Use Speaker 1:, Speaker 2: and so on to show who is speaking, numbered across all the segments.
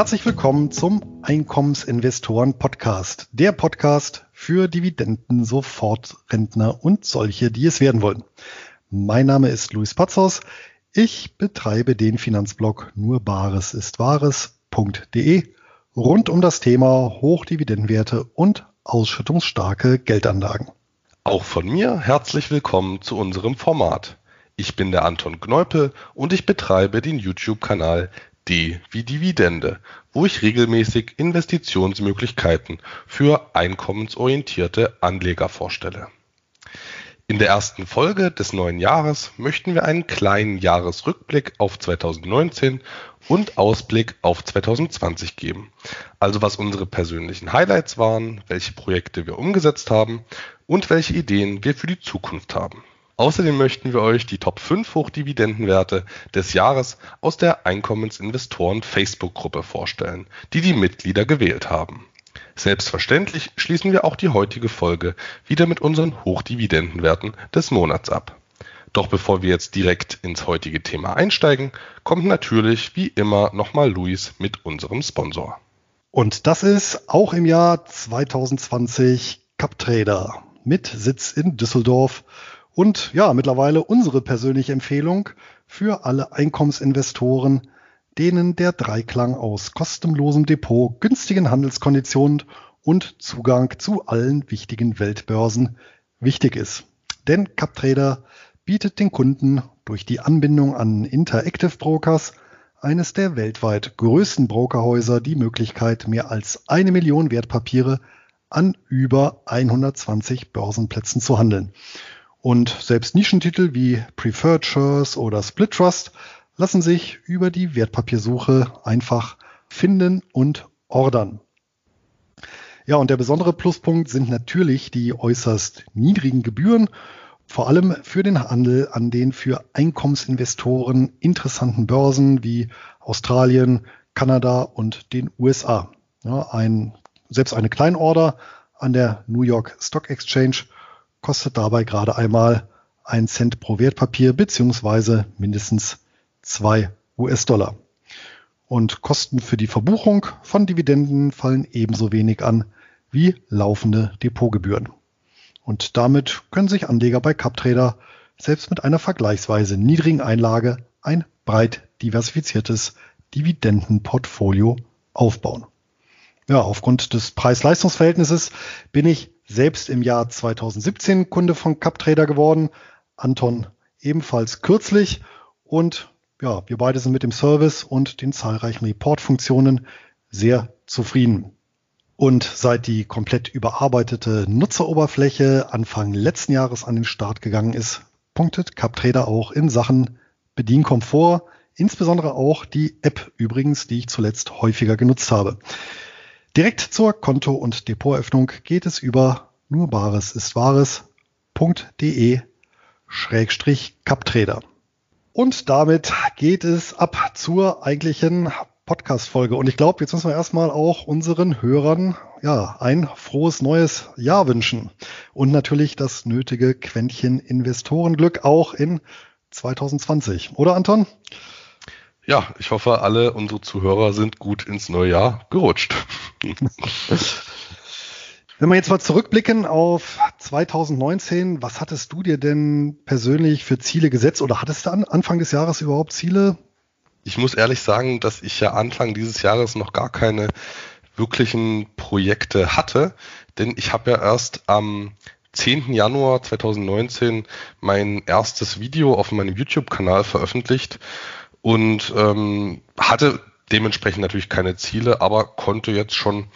Speaker 1: Herzlich willkommen zum Einkommensinvestoren Podcast. Der Podcast für Dividenden, Sofortrentner und solche, die es werden wollen. Mein Name ist Luis Patzos. Ich betreibe den Finanzblog nur Bares ist Wahres.de rund um das Thema Hochdividendenwerte und ausschüttungsstarke Geldanlagen.
Speaker 2: Auch von mir herzlich willkommen zu unserem Format. Ich bin der Anton Kneupel und ich betreibe den YouTube-Kanal D wie Dividende, wo ich regelmäßig Investitionsmöglichkeiten für einkommensorientierte Anleger vorstelle. In der ersten Folge des neuen Jahres möchten wir einen kleinen Jahresrückblick auf 2019 und Ausblick auf 2020 geben. Also was unsere persönlichen Highlights waren, welche Projekte wir umgesetzt haben und welche Ideen wir für die Zukunft haben. Außerdem möchten wir euch die Top 5 Hochdividendenwerte des Jahres aus der Einkommensinvestoren Facebook-Gruppe vorstellen, die die Mitglieder gewählt haben. Selbstverständlich schließen wir auch die heutige Folge wieder mit unseren Hochdividendenwerten des Monats ab. Doch bevor wir jetzt direkt ins heutige Thema einsteigen, kommt natürlich wie immer nochmal Luis mit unserem Sponsor.
Speaker 1: Und das ist auch im Jahr 2020 CapTrader mit Sitz in Düsseldorf und ja, mittlerweile unsere persönliche Empfehlung für alle Einkommensinvestoren, denen der Dreiklang aus kostenlosem Depot, günstigen Handelskonditionen und Zugang zu allen wichtigen Weltbörsen wichtig ist. Denn CapTrader bietet den Kunden durch die Anbindung an Interactive Brokers, eines der weltweit größten Brokerhäuser, die Möglichkeit, mehr als eine Million Wertpapiere an über 120 Börsenplätzen zu handeln. Und selbst Nischentitel wie Preferred Shares oder Split Trust lassen sich über die Wertpapiersuche einfach finden und ordern. Ja, und der besondere Pluspunkt sind natürlich die äußerst niedrigen Gebühren, vor allem für den Handel an den für Einkommensinvestoren interessanten Börsen wie Australien, Kanada und den USA. Ja, ein, selbst eine Kleinorder an der New York Stock Exchange kostet dabei gerade einmal ein Cent pro Wertpapier beziehungsweise mindestens zwei US-Dollar. Und Kosten für die Verbuchung von Dividenden fallen ebenso wenig an wie laufende Depotgebühren. Und damit können sich Anleger bei CapTrader selbst mit einer vergleichsweise niedrigen Einlage ein breit diversifiziertes Dividendenportfolio aufbauen. Ja, aufgrund des Preis-Leistungs-Verhältnisses bin ich selbst im Jahr 2017 Kunde von CapTrader geworden. Anton ebenfalls kürzlich. Und ja, wir beide sind mit dem Service und den zahlreichen Report-Funktionen sehr zufrieden. Und seit die komplett überarbeitete Nutzeroberfläche Anfang letzten Jahres an den Start gegangen ist, punktet CapTrader auch in Sachen Bedienkomfort, insbesondere auch die App übrigens, die ich zuletzt häufiger genutzt habe. Direkt zur Konto- und Depoteröffnung geht es über nur Bares ist Wahres.de Schrägstrich Captrader. Und damit geht es ab zur eigentlichen Podcast-Folge. Und ich glaube, jetzt müssen wir erstmal auch unseren Hörern ja, ein frohes neues Jahr wünschen. Und natürlich das nötige Quäntchen Investorenglück auch in 2020. Oder Anton?
Speaker 2: Ja, ich hoffe, alle unsere Zuhörer sind gut ins neue Jahr gerutscht.
Speaker 1: Wenn wir jetzt mal zurückblicken auf 2019, was hattest du dir denn persönlich für Ziele gesetzt oder hattest du an Anfang des Jahres überhaupt Ziele?
Speaker 2: Ich muss ehrlich sagen, dass ich ja Anfang dieses Jahres noch gar keine wirklichen Projekte hatte, denn ich habe ja erst am 10. Januar 2019 mein erstes Video auf meinem YouTube-Kanal veröffentlicht und ähm, hatte dementsprechend natürlich keine Ziele, aber konnte jetzt schon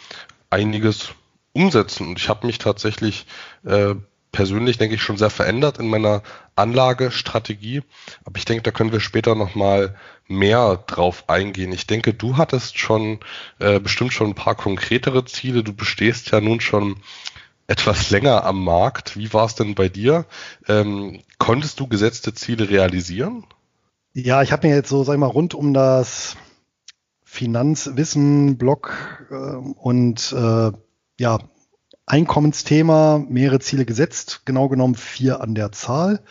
Speaker 2: einiges umsetzen. Und ich habe mich tatsächlich äh, persönlich, denke ich, schon sehr verändert in meiner Anlagestrategie. Aber ich denke, da können wir später nochmal mehr drauf eingehen. Ich denke, du hattest schon äh, bestimmt schon ein paar konkretere Ziele. Du bestehst ja nun schon etwas länger am Markt. Wie war es denn bei dir? Ähm, konntest du gesetzte Ziele realisieren?
Speaker 1: Ja, ich habe mir jetzt so, sag ich mal, rund um das Finanzwissen, Blog äh, und äh, ja, Einkommensthema mehrere Ziele gesetzt, genau genommen vier an der Zahl.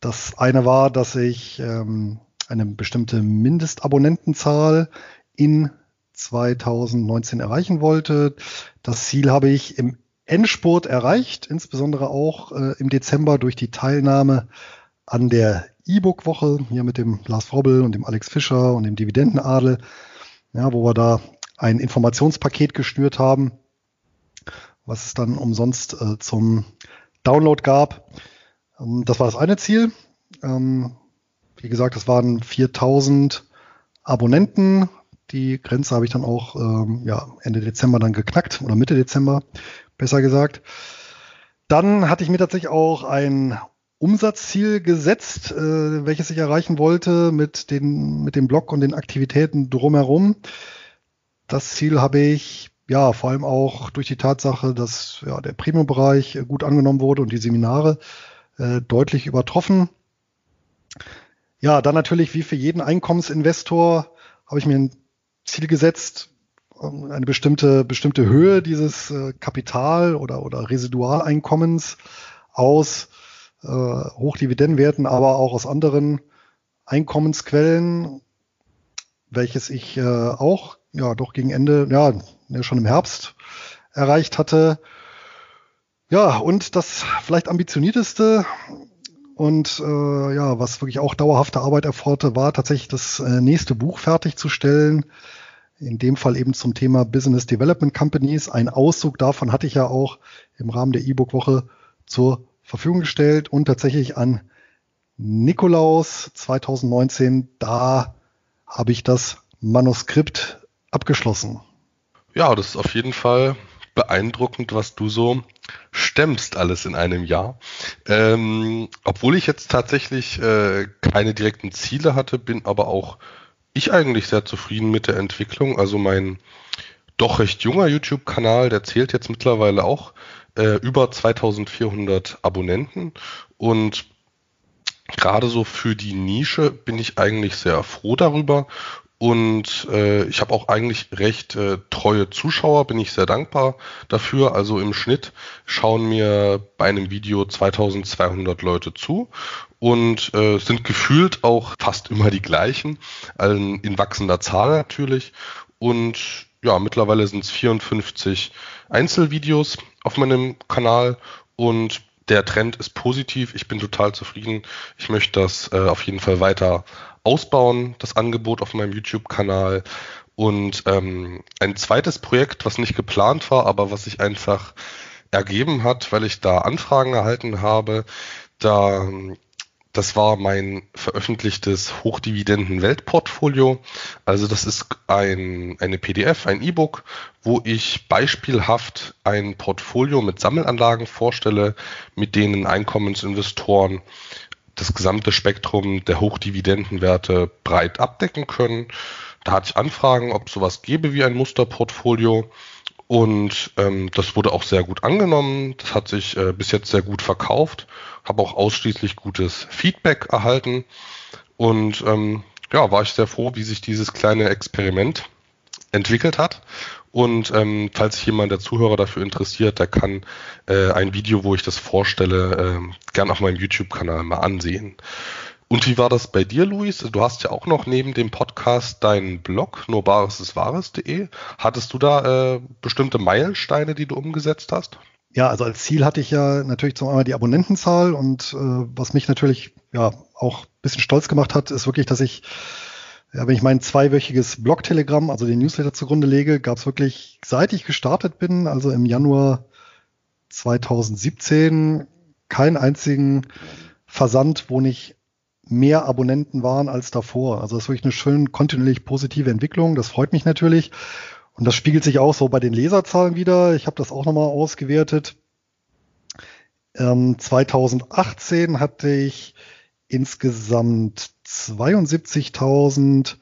Speaker 1: Das eine war, dass ich ähm, eine bestimmte Mindestabonnentenzahl in 2019 erreichen wollte. Das Ziel habe ich im Endspurt erreicht, insbesondere auch äh, im Dezember durch die Teilnahme an der E-Book-Woche hier mit dem Lars Frobbel und dem Alex Fischer und dem Dividendenadel, ja, wo wir da ein Informationspaket geschnürt haben, was es dann umsonst äh, zum Download gab. Ähm, das war das eine Ziel. Ähm, wie gesagt, das waren 4000 Abonnenten. Die Grenze habe ich dann auch ähm, ja, Ende Dezember dann geknackt oder Mitte Dezember, besser gesagt. Dann hatte ich mir tatsächlich auch ein Umsatzziel gesetzt, äh, welches ich erreichen wollte mit, den, mit dem Blog und den Aktivitäten drumherum. Das Ziel habe ich ja vor allem auch durch die Tatsache, dass ja, der Premium-Bereich gut angenommen wurde und die Seminare äh, deutlich übertroffen. Ja, dann natürlich wie für jeden Einkommensinvestor habe ich mir ein Ziel gesetzt, ähm, eine bestimmte, bestimmte Höhe dieses äh, Kapital- oder, oder Residualeinkommens aus äh, Hochdividendenwerten, aber auch aus anderen Einkommensquellen, welches ich äh, auch ja doch gegen Ende, ja, schon im Herbst erreicht hatte. Ja, und das vielleicht ambitionierteste und äh, ja, was wirklich auch dauerhafte Arbeit erforderte, war tatsächlich das äh, nächste Buch fertigzustellen. In dem Fall eben zum Thema Business Development Companies. Ein Auszug davon hatte ich ja auch im Rahmen der E-Book-Woche zur Verfügung gestellt und tatsächlich an Nikolaus 2019, da habe ich das Manuskript abgeschlossen.
Speaker 2: Ja, das ist auf jeden Fall beeindruckend, was du so stemmst alles in einem Jahr. Ähm, obwohl ich jetzt tatsächlich äh, keine direkten Ziele hatte, bin aber auch ich eigentlich sehr zufrieden mit der Entwicklung. Also mein doch recht junger YouTube-Kanal, der zählt jetzt mittlerweile auch äh, über 2400 Abonnenten und gerade so für die Nische bin ich eigentlich sehr froh darüber und äh, ich habe auch eigentlich recht äh, treue Zuschauer, bin ich sehr dankbar dafür. Also im Schnitt schauen mir bei einem Video 2200 Leute zu und äh, sind gefühlt auch fast immer die gleichen, also in wachsender Zahl natürlich. Und ja, mittlerweile sind es 54 Einzelvideos auf meinem Kanal und der Trend ist positiv. Ich bin total zufrieden. Ich möchte das äh, auf jeden Fall weiter ausbauen, das Angebot auf meinem YouTube-Kanal. Und ähm, ein zweites Projekt, was nicht geplant war, aber was sich einfach ergeben hat, weil ich da Anfragen erhalten habe, da das war mein veröffentlichtes Hochdividenden-Weltportfolio. Also das ist ein, eine PDF, ein E-Book, wo ich beispielhaft ein Portfolio mit Sammelanlagen vorstelle, mit denen Einkommensinvestoren das gesamte Spektrum der Hochdividendenwerte breit abdecken können. Da hatte ich Anfragen, ob sowas gäbe wie ein Musterportfolio. Und ähm, das wurde auch sehr gut angenommen. Das hat sich äh, bis jetzt sehr gut verkauft. Habe auch ausschließlich gutes Feedback erhalten. Und ähm, ja, war ich sehr froh, wie sich dieses kleine Experiment entwickelt hat. Und ähm, falls sich jemand der Zuhörer dafür interessiert, der kann äh, ein Video, wo ich das vorstelle, äh, gern auf meinem YouTube-Kanal mal ansehen. Und wie war das bei dir, Luis? Du hast ja auch noch neben dem Podcast deinen Blog, nurbaresiswahres.de. Hattest du da äh, bestimmte Meilensteine, die du umgesetzt hast?
Speaker 1: Ja, also als Ziel hatte ich ja natürlich zum einen die Abonnentenzahl und äh, was mich natürlich ja auch ein bisschen stolz gemacht hat, ist wirklich, dass ich ja, wenn ich mein zweiwöchiges Blog-Telegramm, also den Newsletter zugrunde lege, gab es wirklich, seit ich gestartet bin, also im Januar 2017, keinen einzigen Versand, wo nicht mehr Abonnenten waren als davor. Also das ist wirklich eine schön kontinuierlich positive Entwicklung. Das freut mich natürlich. Und das spiegelt sich auch so bei den Leserzahlen wieder. Ich habe das auch nochmal ausgewertet. Ähm, 2018 hatte ich insgesamt 72.000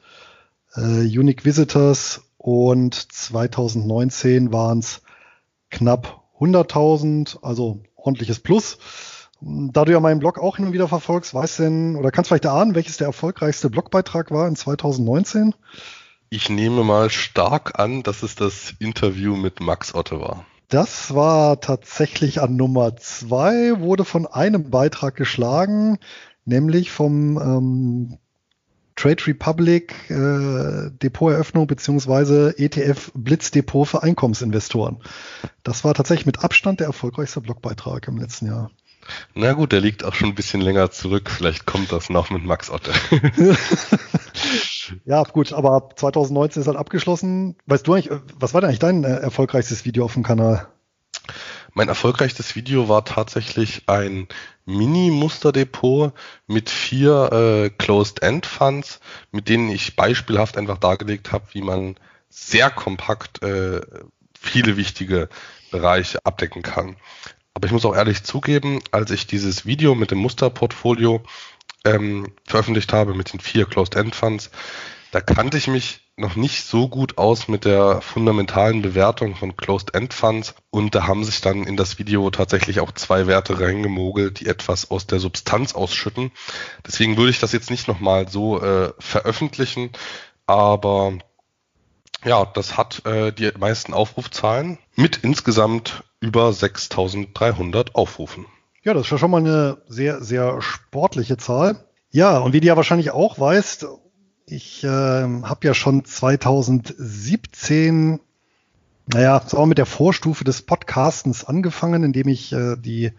Speaker 1: äh, Unique Visitors und 2019 waren es knapp 100.000, also ordentliches Plus. Da du ja meinen Blog auch hin und wieder verfolgst, weißt denn oder kannst vielleicht erahnen, welches der erfolgreichste Blogbeitrag war in 2019?
Speaker 2: Ich nehme mal stark an, dass es das Interview mit Max Otte war.
Speaker 1: Das war tatsächlich an Nummer zwei, wurde von einem Beitrag geschlagen, nämlich vom ähm, Trade Republic äh, Depoteröffnung beziehungsweise ETF Blitzdepot für Einkommensinvestoren. Das war tatsächlich mit Abstand der erfolgreichste Blogbeitrag im letzten Jahr.
Speaker 2: Na gut, der liegt auch schon ein bisschen länger zurück. Vielleicht kommt das noch mit Max Otte.
Speaker 1: ja, gut, aber 2019 ist halt abgeschlossen. Weißt du eigentlich, was war denn eigentlich dein äh, erfolgreichstes Video auf dem Kanal?
Speaker 2: Mein erfolgreichstes Video war tatsächlich ein Mini-Musterdepot mit vier äh, Closed-End-Funds, mit denen ich beispielhaft einfach dargelegt habe, wie man sehr kompakt äh, viele wichtige Bereiche abdecken kann. Aber ich muss auch ehrlich zugeben, als ich dieses Video mit dem Musterportfolio ähm, veröffentlicht habe mit den vier Closed-End-Funds, da kannte ich mich noch nicht so gut aus mit der fundamentalen Bewertung von Closed-End-Funds und da haben sich dann in das Video tatsächlich auch zwei Werte reingemogelt, die etwas aus der Substanz ausschütten. Deswegen würde ich das jetzt nicht nochmal so äh, veröffentlichen, aber ja, das hat äh, die meisten Aufrufzahlen mit insgesamt über 6300 Aufrufen.
Speaker 1: Ja, das ist ja schon mal eine sehr, sehr sportliche Zahl. Ja, und wie du ja wahrscheinlich auch weißt, ich äh, habe ja schon 2017, naja, wir mit der Vorstufe des Podcastens angefangen, indem ich äh, die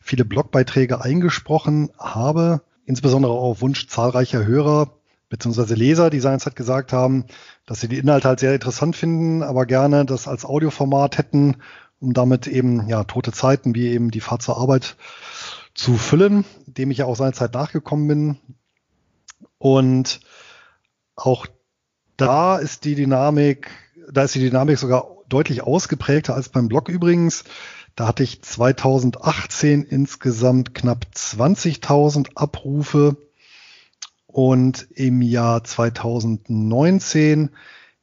Speaker 1: viele Blogbeiträge eingesprochen habe, insbesondere auf Wunsch zahlreicher Hörer bzw. Leser, die seinerzeit gesagt haben, dass sie die Inhalte halt sehr interessant finden, aber gerne das als Audioformat hätten, um damit eben ja tote Zeiten wie eben die Fahrt zur Arbeit zu füllen, dem ich ja auch seinerzeit nachgekommen bin. Und auch da ist die Dynamik, da ist die Dynamik sogar deutlich ausgeprägter als beim Blog übrigens. Da hatte ich 2018 insgesamt knapp 20.000 Abrufe und im Jahr 2019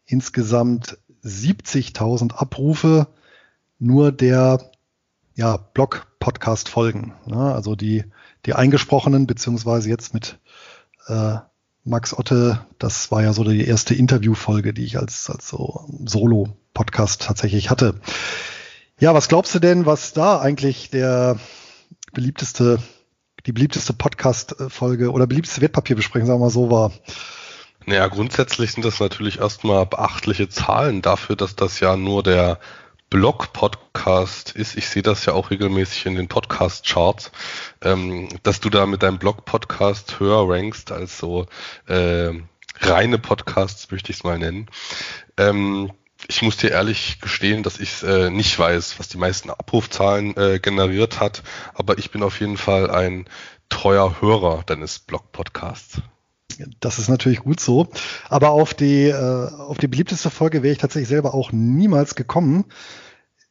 Speaker 1: insgesamt 70.000 Abrufe nur der ja, Blog-Podcast-Folgen. Ne? Also die, die eingesprochenen, beziehungsweise jetzt mit äh, Max Otte, das war ja so die erste Interviewfolge, die ich als, als so Solo-Podcast tatsächlich hatte. Ja, was glaubst du denn, was da eigentlich der beliebteste, die beliebteste Podcast-Folge oder beliebteste Wertpapierbesprechung, sagen wir mal so, war?
Speaker 2: Naja, grundsätzlich sind das natürlich erstmal beachtliche Zahlen dafür, dass das ja nur der Blog-Podcast ist, ich sehe das ja auch regelmäßig in den Podcast-Charts, ähm, dass du da mit deinem Blog-Podcast höher rankst als so äh, reine Podcasts, möchte ich es mal nennen. Ähm, ich muss dir ehrlich gestehen, dass ich äh, nicht weiß, was die meisten Abrufzahlen äh, generiert hat, aber ich bin auf jeden Fall ein treuer Hörer deines Blog-Podcasts.
Speaker 1: Das ist natürlich gut so. Aber auf die, äh, auf die beliebteste Folge wäre ich tatsächlich selber auch niemals gekommen.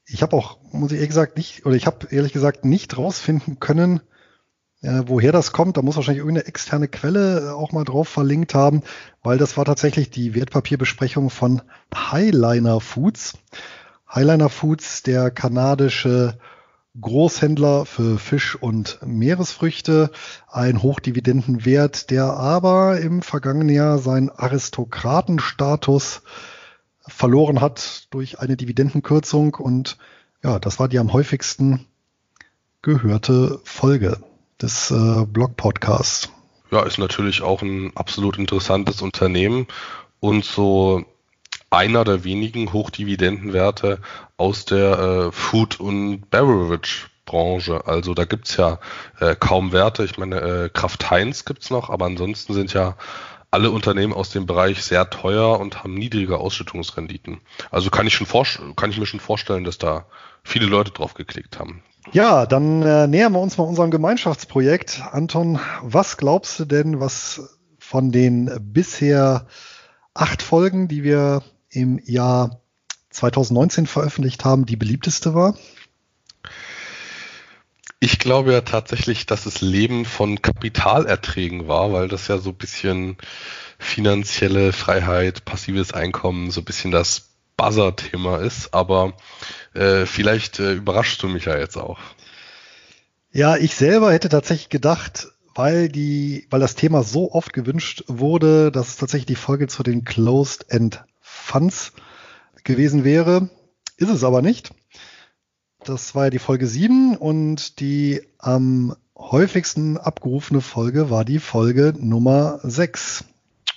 Speaker 1: Ich habe auch, muss ich ehrlich gesagt, nicht, oder ich habe ehrlich gesagt nicht rausfinden können, äh, woher das kommt. Da muss wahrscheinlich irgendeine externe Quelle äh, auch mal drauf verlinkt haben, weil das war tatsächlich die Wertpapierbesprechung von Highliner Foods. Highliner Foods, der kanadische Großhändler für Fisch und Meeresfrüchte, ein Hochdividendenwert, der aber im vergangenen Jahr seinen Aristokratenstatus verloren hat durch eine Dividendenkürzung und ja, das war die am häufigsten gehörte Folge des äh, Blog-Podcasts.
Speaker 2: Ja, ist natürlich auch ein absolut interessantes Unternehmen und so einer der wenigen Hochdividendenwerte aus der äh, Food- und Beverage-Branche. Also da gibt's ja äh, kaum Werte. Ich meine, äh, Kraft Heinz gibt's noch, aber ansonsten sind ja alle Unternehmen aus dem Bereich sehr teuer und haben niedrige Ausschüttungsrenditen. Also kann ich, schon kann ich mir schon vorstellen, dass da viele Leute drauf geklickt haben.
Speaker 1: Ja, dann äh, nähern wir uns mal unserem Gemeinschaftsprojekt. Anton, was glaubst du denn, was von den bisher acht Folgen, die wir im Jahr 2019 veröffentlicht haben, die beliebteste war?
Speaker 2: Ich glaube ja tatsächlich, dass es Leben von Kapitalerträgen war, weil das ja so ein bisschen finanzielle Freiheit, passives Einkommen, so ein bisschen das Buzzer-Thema ist. Aber äh, vielleicht äh, überraschst du mich ja jetzt auch.
Speaker 1: Ja, ich selber hätte tatsächlich gedacht, weil die, weil das Thema so oft gewünscht wurde, dass es tatsächlich die Folge zu den Closed End Funds gewesen wäre. Ist es aber nicht. Das war ja die Folge 7 und die am häufigsten abgerufene Folge war die Folge Nummer 6.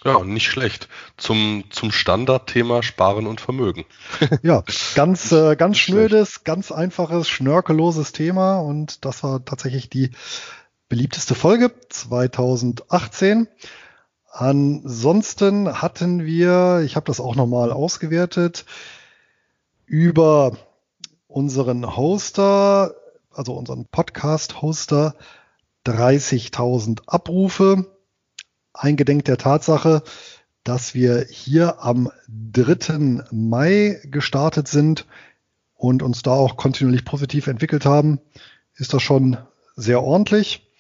Speaker 2: Ja, nicht schlecht. Zum, zum Standardthema Sparen und Vermögen.
Speaker 1: ja, ganz, äh, ganz schnödes, ganz einfaches, schnörkelloses Thema und das war tatsächlich die beliebteste Folge 2018. Ansonsten hatten wir, ich habe das auch nochmal ausgewertet, über unseren Hoster, also unseren Podcast-Hoster, 30.000 Abrufe. Eingedenk der Tatsache, dass wir hier am 3. Mai gestartet sind und uns da auch kontinuierlich positiv entwickelt haben, ist das schon sehr ordentlich.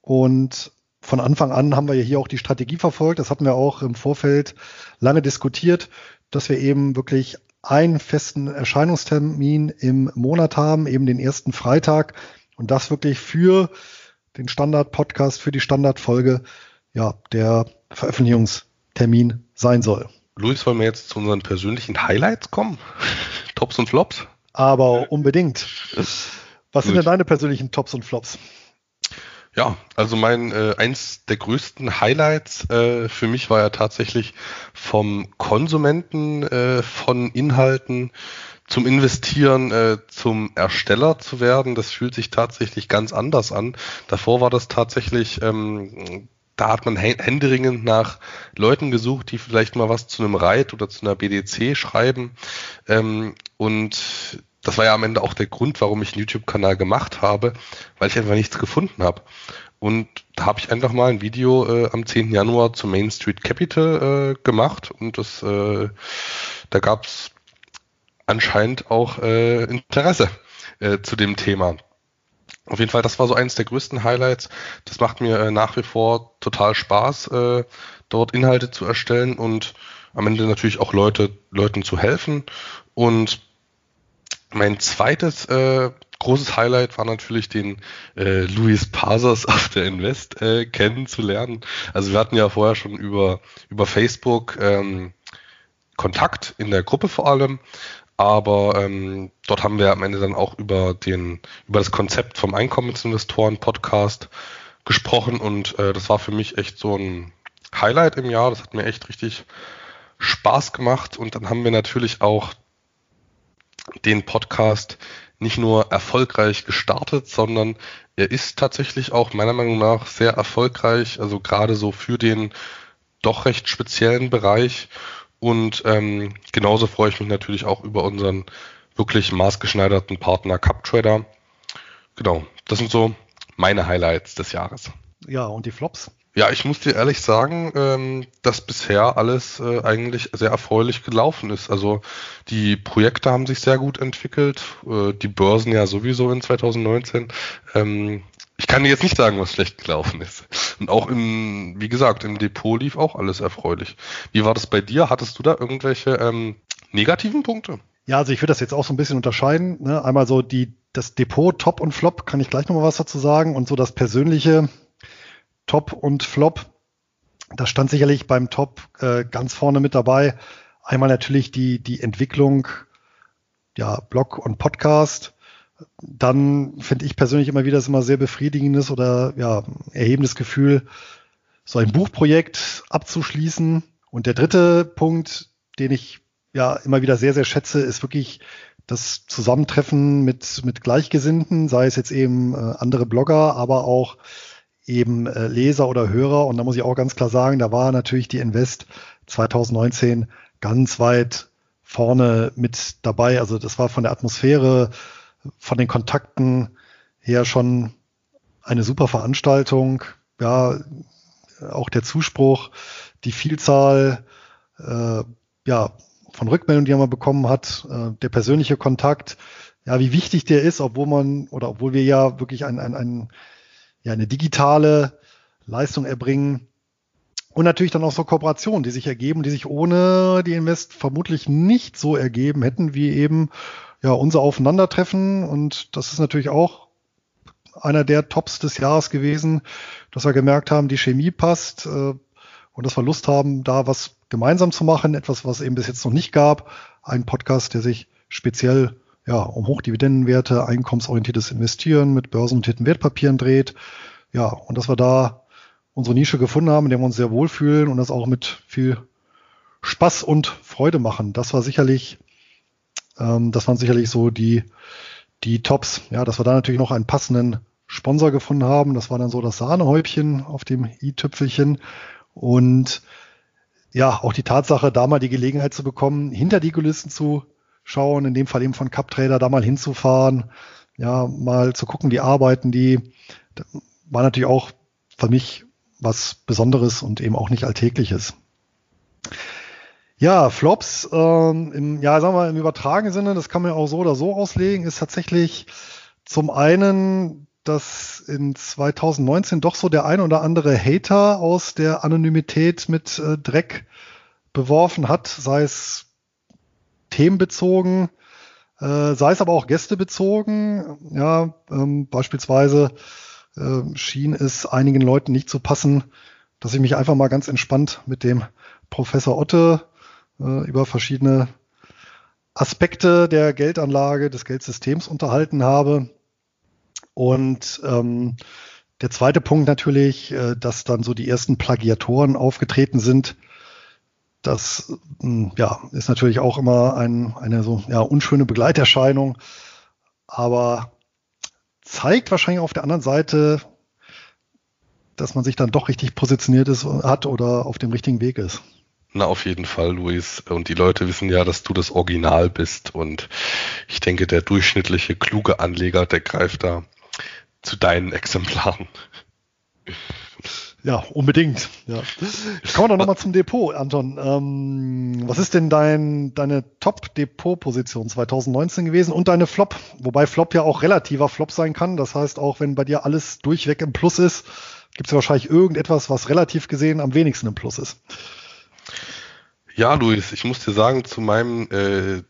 Speaker 1: Und von Anfang an haben wir ja hier auch die Strategie verfolgt. Das hatten wir auch im Vorfeld lange diskutiert, dass wir eben wirklich einen festen Erscheinungstermin im Monat haben, eben den ersten Freitag und das wirklich für den Standard-Podcast, für die Standardfolge, ja, der Veröffentlichungstermin sein soll.
Speaker 2: Luis, wollen wir jetzt zu unseren persönlichen Highlights kommen? Tops und Flops?
Speaker 1: Aber unbedingt. Was sind denn deine persönlichen Tops und Flops?
Speaker 2: Ja, also mein äh, eins der größten Highlights äh, für mich war ja tatsächlich vom Konsumenten äh, von Inhalten zum Investieren äh, zum Ersteller zu werden. Das fühlt sich tatsächlich ganz anders an. Davor war das tatsächlich ähm, da hat man händeringend nach Leuten gesucht, die vielleicht mal was zu einem Reit oder zu einer BDC schreiben. Ähm, und das war ja am Ende auch der Grund, warum ich einen YouTube-Kanal gemacht habe, weil ich einfach nichts gefunden habe. Und da habe ich einfach mal ein Video äh, am 10. Januar zum Main Street Capital äh, gemacht und das, äh, da gab es anscheinend auch äh, Interesse äh, zu dem Thema. Auf jeden Fall, das war so eines der größten Highlights. Das macht mir äh, nach wie vor total Spaß, äh, dort Inhalte zu erstellen und am Ende natürlich auch Leute, Leuten zu helfen. Und mein zweites äh, großes Highlight war natürlich den äh, Luis Pasers auf der Invest äh, kennenzulernen. Also wir hatten ja vorher schon über, über Facebook ähm, Kontakt in der Gruppe vor allem, aber ähm, dort haben wir am Ende dann auch über den über das Konzept vom Einkommensinvestoren Podcast gesprochen und äh, das war für mich echt so ein Highlight im Jahr. Das hat mir echt richtig Spaß gemacht und dann haben wir natürlich auch den Podcast nicht nur erfolgreich gestartet, sondern er ist tatsächlich auch meiner Meinung nach sehr erfolgreich, also gerade so für den doch recht speziellen Bereich. Und ähm, genauso freue ich mich natürlich auch über unseren wirklich maßgeschneiderten Partner CupTrader. Genau, das sind so meine Highlights des Jahres.
Speaker 1: Ja, und die Flops?
Speaker 2: Ja, ich muss dir ehrlich sagen, ähm, dass bisher alles äh, eigentlich sehr erfreulich gelaufen ist. Also die Projekte haben sich sehr gut entwickelt, äh, die Börsen ja sowieso in 2019. Ähm, ich kann dir jetzt nicht sagen, was schlecht gelaufen ist. Und auch im, wie gesagt, im Depot lief auch alles erfreulich. Wie war das bei dir? Hattest du da irgendwelche ähm, negativen Punkte?
Speaker 1: Ja, also ich würde das jetzt auch so ein bisschen unterscheiden. Ne? Einmal so die, das Depot, Top und Flop, kann ich gleich nochmal was dazu sagen. Und so das Persönliche, Top und Flop. Das stand sicherlich beim Top äh, ganz vorne mit dabei. Einmal natürlich die, die Entwicklung, ja, Blog und Podcast. Dann finde ich persönlich immer wieder es immer sehr befriedigendes oder ja, erhebendes Gefühl, so ein Buchprojekt abzuschließen. Und der dritte Punkt, den ich ja immer wieder sehr, sehr schätze, ist wirklich das Zusammentreffen mit, mit Gleichgesinnten, sei es jetzt eben äh, andere Blogger, aber auch eben äh, Leser oder Hörer. Und da muss ich auch ganz klar sagen, da war natürlich die Invest 2019 ganz weit vorne mit dabei. Also das war von der Atmosphäre, von den Kontakten her schon eine super Veranstaltung. Ja, auch der Zuspruch, die Vielzahl äh, ja, von Rückmeldungen, die man bekommen hat, äh, der persönliche Kontakt, ja, wie wichtig der ist, obwohl man oder obwohl wir ja wirklich ein, ein, ein ja, eine digitale Leistung erbringen. Und natürlich dann auch so Kooperationen, die sich ergeben, die sich ohne die Invest vermutlich nicht so ergeben hätten, wie eben ja unser Aufeinandertreffen. Und das ist natürlich auch einer der Tops des Jahres gewesen, dass wir gemerkt haben, die Chemie passt äh, und dass wir Lust haben, da was gemeinsam zu machen, etwas, was eben bis jetzt noch nicht gab. Ein Podcast, der sich speziell ja, um Hochdividendenwerte, einkommensorientiertes Investieren mit börsennotierten Wertpapieren dreht. Ja, und dass wir da unsere Nische gefunden haben, in der wir uns sehr wohlfühlen und das auch mit viel Spaß und Freude machen. Das war sicherlich, ähm, das waren sicherlich so die, die Tops. Ja, dass wir da natürlich noch einen passenden Sponsor gefunden haben. Das war dann so das Sahnehäubchen auf dem i-Tüpfelchen. Und ja, auch die Tatsache, da mal die Gelegenheit zu bekommen, hinter die Kulissen zu schauen, in dem Fall eben von Cup Trader da mal hinzufahren, ja, mal zu gucken, wie arbeiten die, war natürlich auch für mich was Besonderes und eben auch nicht Alltägliches. Ja, Flops, ähm, im, ja, sagen wir im übertragenen Sinne, das kann man auch so oder so auslegen, ist tatsächlich zum einen, dass in 2019 doch so der ein oder andere Hater aus der Anonymität mit äh, Dreck beworfen hat, sei es themenbezogen, äh, sei es aber auch gästebezogen. Ja, ähm, beispielsweise äh, schien es einigen Leuten nicht zu passen, dass ich mich einfach mal ganz entspannt mit dem Professor Otte äh, über verschiedene Aspekte der Geldanlage, des Geldsystems unterhalten habe. Und ähm, der zweite Punkt natürlich, äh, dass dann so die ersten Plagiatoren aufgetreten sind. Das hm, ja, ist natürlich auch immer ein, eine so ja, unschöne Begleiterscheinung, aber zeigt wahrscheinlich auf der anderen Seite, dass man sich dann doch richtig positioniert ist, hat oder auf dem richtigen Weg ist.
Speaker 2: Na, auf jeden Fall, Luis. Und die Leute wissen ja, dass du das Original bist. Und ich denke, der durchschnittliche, kluge Anleger, der greift da zu deinen Exemplaren.
Speaker 1: Ja, unbedingt. Ja. Kommen wir doch nochmal zum Depot, Anton. Ähm, was ist denn dein, deine Top-Depot-Position 2019 gewesen und deine Flop? Wobei Flop ja auch relativer Flop sein kann. Das heißt, auch wenn bei dir alles durchweg im Plus ist, gibt es ja wahrscheinlich irgendetwas, was relativ gesehen am wenigsten im Plus ist.
Speaker 2: Ja, Luis, ich muss dir sagen, zu meinem äh,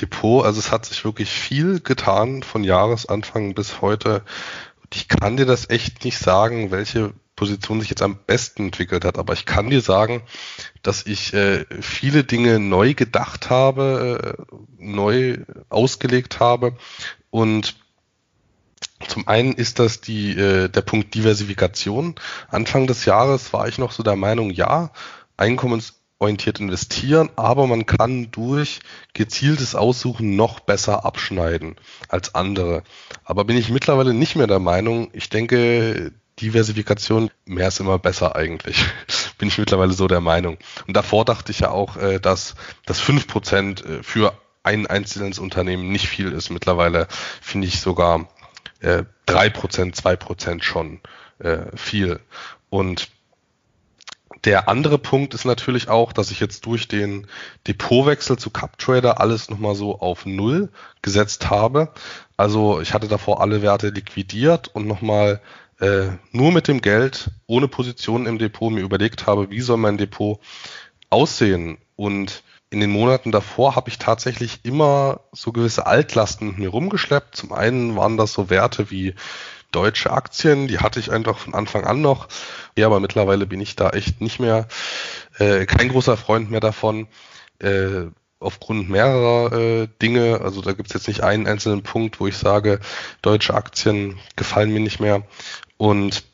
Speaker 2: Depot, also es hat sich wirklich viel getan von Jahresanfang bis heute. Ich kann dir das echt nicht sagen, welche Position sich jetzt am besten entwickelt hat. Aber ich kann dir sagen, dass ich äh, viele Dinge neu gedacht habe, äh, neu ausgelegt habe. Und zum einen ist das die, äh, der Punkt Diversifikation. Anfang des Jahres war ich noch so der Meinung, ja, einkommensorientiert investieren, aber man kann durch gezieltes Aussuchen noch besser abschneiden als andere. Aber bin ich mittlerweile nicht mehr der Meinung. Ich denke, Diversifikation, mehr ist immer besser eigentlich. Bin ich mittlerweile so der Meinung. Und davor dachte ich ja auch, äh, dass das 5% äh, für ein einzelnes Unternehmen nicht viel ist. Mittlerweile finde ich sogar äh, 3%, 2% schon äh, viel. Und der andere Punkt ist natürlich auch, dass ich jetzt durch den Depotwechsel zu CupTrader alles nochmal so auf Null gesetzt habe. Also ich hatte davor alle Werte liquidiert und nochmal äh, nur mit dem Geld, ohne Position im Depot mir überlegt habe, wie soll mein Depot aussehen. Und in den Monaten davor habe ich tatsächlich immer so gewisse Altlasten mit mir rumgeschleppt. Zum einen waren das so Werte wie deutsche Aktien, die hatte ich einfach von Anfang an noch. Ja, aber mittlerweile bin ich da echt nicht mehr, äh, kein großer Freund mehr davon. Äh, aufgrund mehrerer äh, Dinge. Also da gibt es jetzt nicht einen einzelnen Punkt, wo ich sage, deutsche Aktien gefallen mir nicht mehr. Und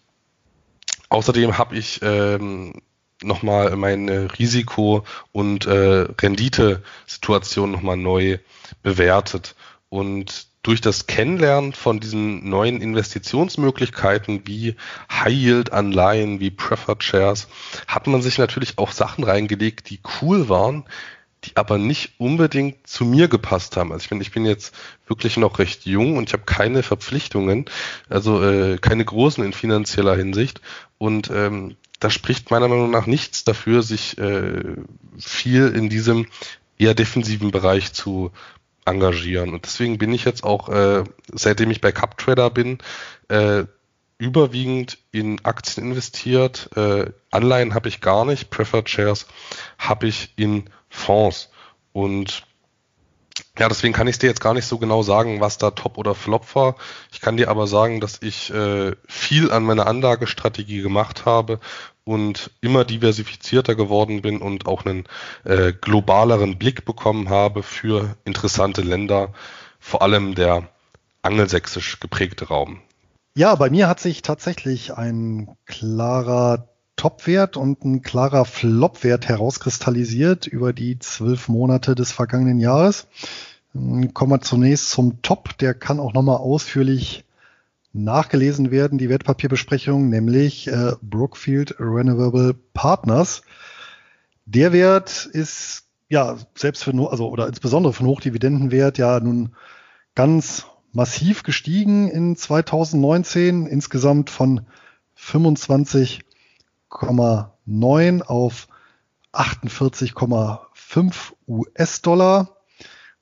Speaker 2: außerdem habe ich ähm, nochmal meine Risiko- und äh, Renditesituation nochmal neu bewertet. Und durch das Kennenlernen von diesen neuen Investitionsmöglichkeiten wie High-Yield-Anleihen, wie Preferred Shares, hat man sich natürlich auch Sachen reingelegt, die cool waren, die aber nicht unbedingt zu mir gepasst haben. Also ich bin, ich bin jetzt wirklich noch recht jung und ich habe keine Verpflichtungen, also äh, keine großen in finanzieller Hinsicht. Und ähm, da spricht meiner Meinung nach nichts dafür, sich äh, viel in diesem eher defensiven Bereich zu engagieren. Und deswegen bin ich jetzt auch, äh, seitdem ich bei CupTrader bin, äh, überwiegend in Aktien investiert. Äh, Anleihen habe ich gar nicht, Preferred Shares habe ich in Fonds. Und ja, deswegen kann ich dir jetzt gar nicht so genau sagen, was da Top oder Flop war. Ich kann dir aber sagen, dass ich äh, viel an meiner Anlagestrategie gemacht habe und immer diversifizierter geworden bin und auch einen äh, globaleren Blick bekommen habe für interessante Länder, vor allem der angelsächsisch geprägte Raum.
Speaker 1: Ja, bei mir hat sich tatsächlich ein klarer Topwert und ein klarer Flopwert herauskristallisiert über die zwölf Monate des vergangenen Jahres. Kommen wir zunächst zum Top. Der kann auch nochmal ausführlich nachgelesen werden, die Wertpapierbesprechung, nämlich äh, Brookfield Renewable Partners. Der Wert ist ja selbst für also oder insbesondere für einen Hochdividendenwert ja nun ganz massiv gestiegen in 2019, insgesamt von 25,9 auf 48,5 US-Dollar.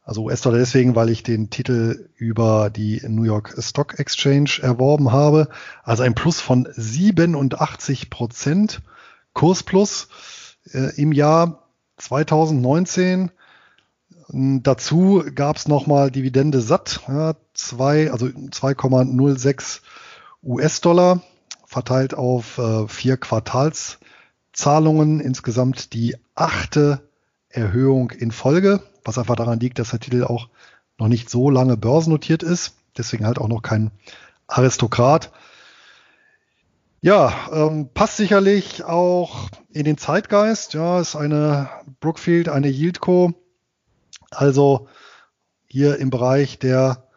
Speaker 1: Also US-Dollar deswegen, weil ich den Titel über die New York Stock Exchange erworben habe. Also ein Plus von 87 Prozent Kursplus äh, im Jahr 2019. Dazu gab es nochmal Dividende satt, ja, zwei, also 2,06 US-Dollar, verteilt auf äh, vier Quartalszahlungen, insgesamt die achte Erhöhung in Folge, was einfach daran liegt, dass der Titel auch noch nicht so lange börsennotiert ist, deswegen halt auch noch kein Aristokrat. Ja, ähm, passt sicherlich auch in den Zeitgeist. Ja, ist eine Brookfield, eine Yieldco. Also hier im Bereich der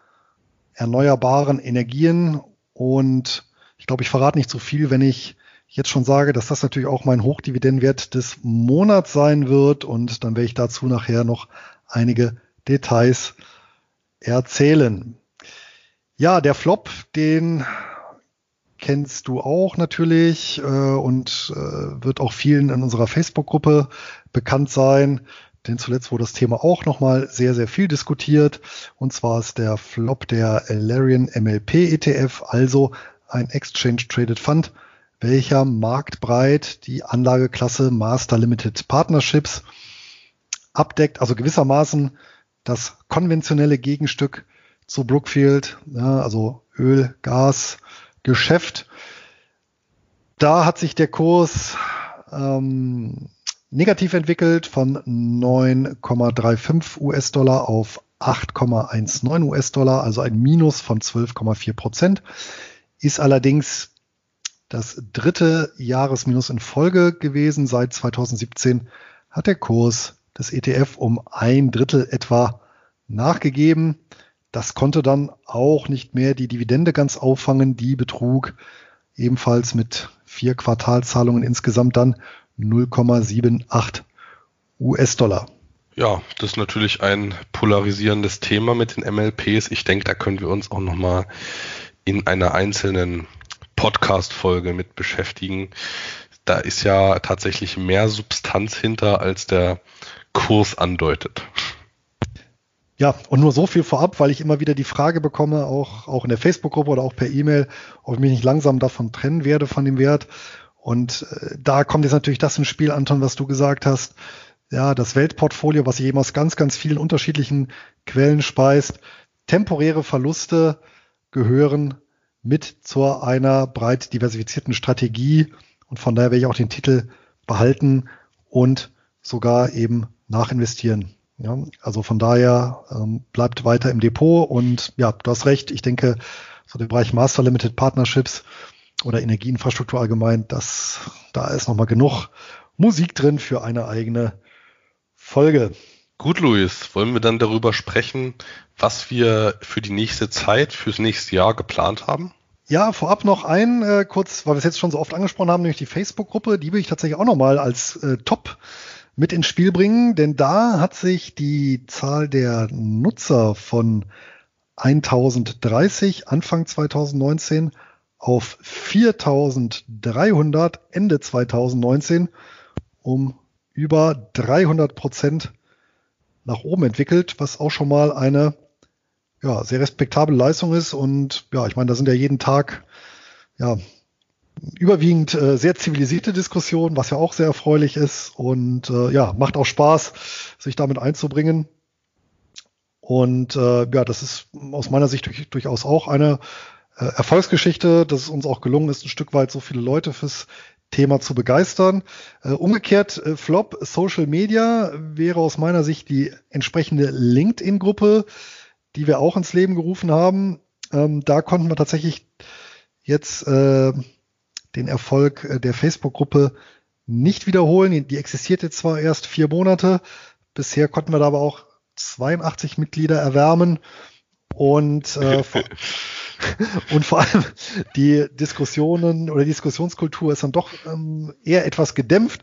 Speaker 1: erneuerbaren Energien. Und ich glaube, ich verrate nicht zu so viel, wenn ich jetzt schon sage, dass das natürlich auch mein Hochdividendenwert des Monats sein wird. Und dann werde ich dazu nachher noch einige Details erzählen. Ja, der Flop, den kennst du auch natürlich äh, und äh, wird auch vielen in unserer Facebook-Gruppe bekannt sein. Denn zuletzt wurde das Thema auch nochmal sehr, sehr viel diskutiert. Und zwar ist der Flop der Larian MLP ETF, also ein Exchange Traded Fund, welcher marktbreit die Anlageklasse Master Limited Partnerships abdeckt, also gewissermaßen das konventionelle Gegenstück zu Brookfield, ja, also Öl, Gas, Geschäft. Da hat sich der Kurs ähm, negativ entwickelt von 9,35 US-Dollar auf 8,19 US-Dollar, also ein Minus von 12,4 Prozent. Ist allerdings das dritte Jahresminus in Folge gewesen. Seit 2017 hat der Kurs des ETF um ein Drittel etwa nachgegeben. Das konnte dann auch nicht mehr die Dividende ganz auffangen. Die betrug ebenfalls mit vier Quartalzahlungen insgesamt dann 0,78 US-Dollar.
Speaker 2: Ja, das ist natürlich ein polarisierendes Thema mit den MLPs. Ich denke, da können wir uns auch nochmal in einer einzelnen Podcast-Folge mit beschäftigen. Da ist ja tatsächlich mehr Substanz hinter, als der Kurs andeutet.
Speaker 1: Ja, und nur so viel vorab, weil ich immer wieder die Frage bekomme, auch, auch in der Facebook-Gruppe oder auch per E-Mail, ob ich mich nicht langsam davon trennen werde von dem Wert. Und äh, da kommt jetzt natürlich das ins Spiel, Anton, was du gesagt hast. Ja, das Weltportfolio, was sich eben aus ganz, ganz vielen unterschiedlichen Quellen speist. Temporäre Verluste gehören mit zu einer breit diversifizierten Strategie. Und von daher werde ich auch den Titel behalten und sogar eben nachinvestieren. Ja, also von daher ähm, bleibt weiter im Depot und ja, du hast recht. Ich denke, so der Bereich Master Limited Partnerships oder Energieinfrastruktur allgemein, das, da ist nochmal genug Musik drin für eine eigene Folge.
Speaker 2: Gut, Luis, wollen wir dann darüber sprechen, was wir für die nächste Zeit, fürs nächste Jahr geplant haben?
Speaker 1: Ja, vorab noch ein, äh, kurz, weil wir es jetzt schon so oft angesprochen haben, nämlich die Facebook-Gruppe, die will ich tatsächlich auch nochmal als äh, Top mit ins Spiel bringen, denn da hat sich die Zahl der Nutzer von 1030 Anfang 2019 auf 4300 Ende 2019 um über 300 Prozent nach oben entwickelt, was auch schon mal eine ja, sehr respektable Leistung ist. Und ja, ich meine, da sind ja jeden Tag ja, überwiegend äh, sehr zivilisierte Diskussion, was ja auch sehr erfreulich ist und äh, ja, macht auch Spaß, sich damit einzubringen. Und äh, ja, das ist aus meiner Sicht durch, durchaus auch eine äh, Erfolgsgeschichte, dass es uns auch gelungen ist, ein Stück weit so viele Leute fürs Thema zu begeistern. Äh, umgekehrt, äh, Flop Social Media wäre aus meiner Sicht die entsprechende LinkedIn-Gruppe, die wir auch ins Leben gerufen haben. Ähm, da konnten wir tatsächlich jetzt äh, den Erfolg äh, der Facebook-Gruppe nicht wiederholen. Die existiert jetzt zwar erst vier Monate, bisher konnten wir da aber auch 82 Mitglieder erwärmen und äh, und vor allem die Diskussionen oder die Diskussionskultur ist dann doch ähm, eher etwas gedämpft.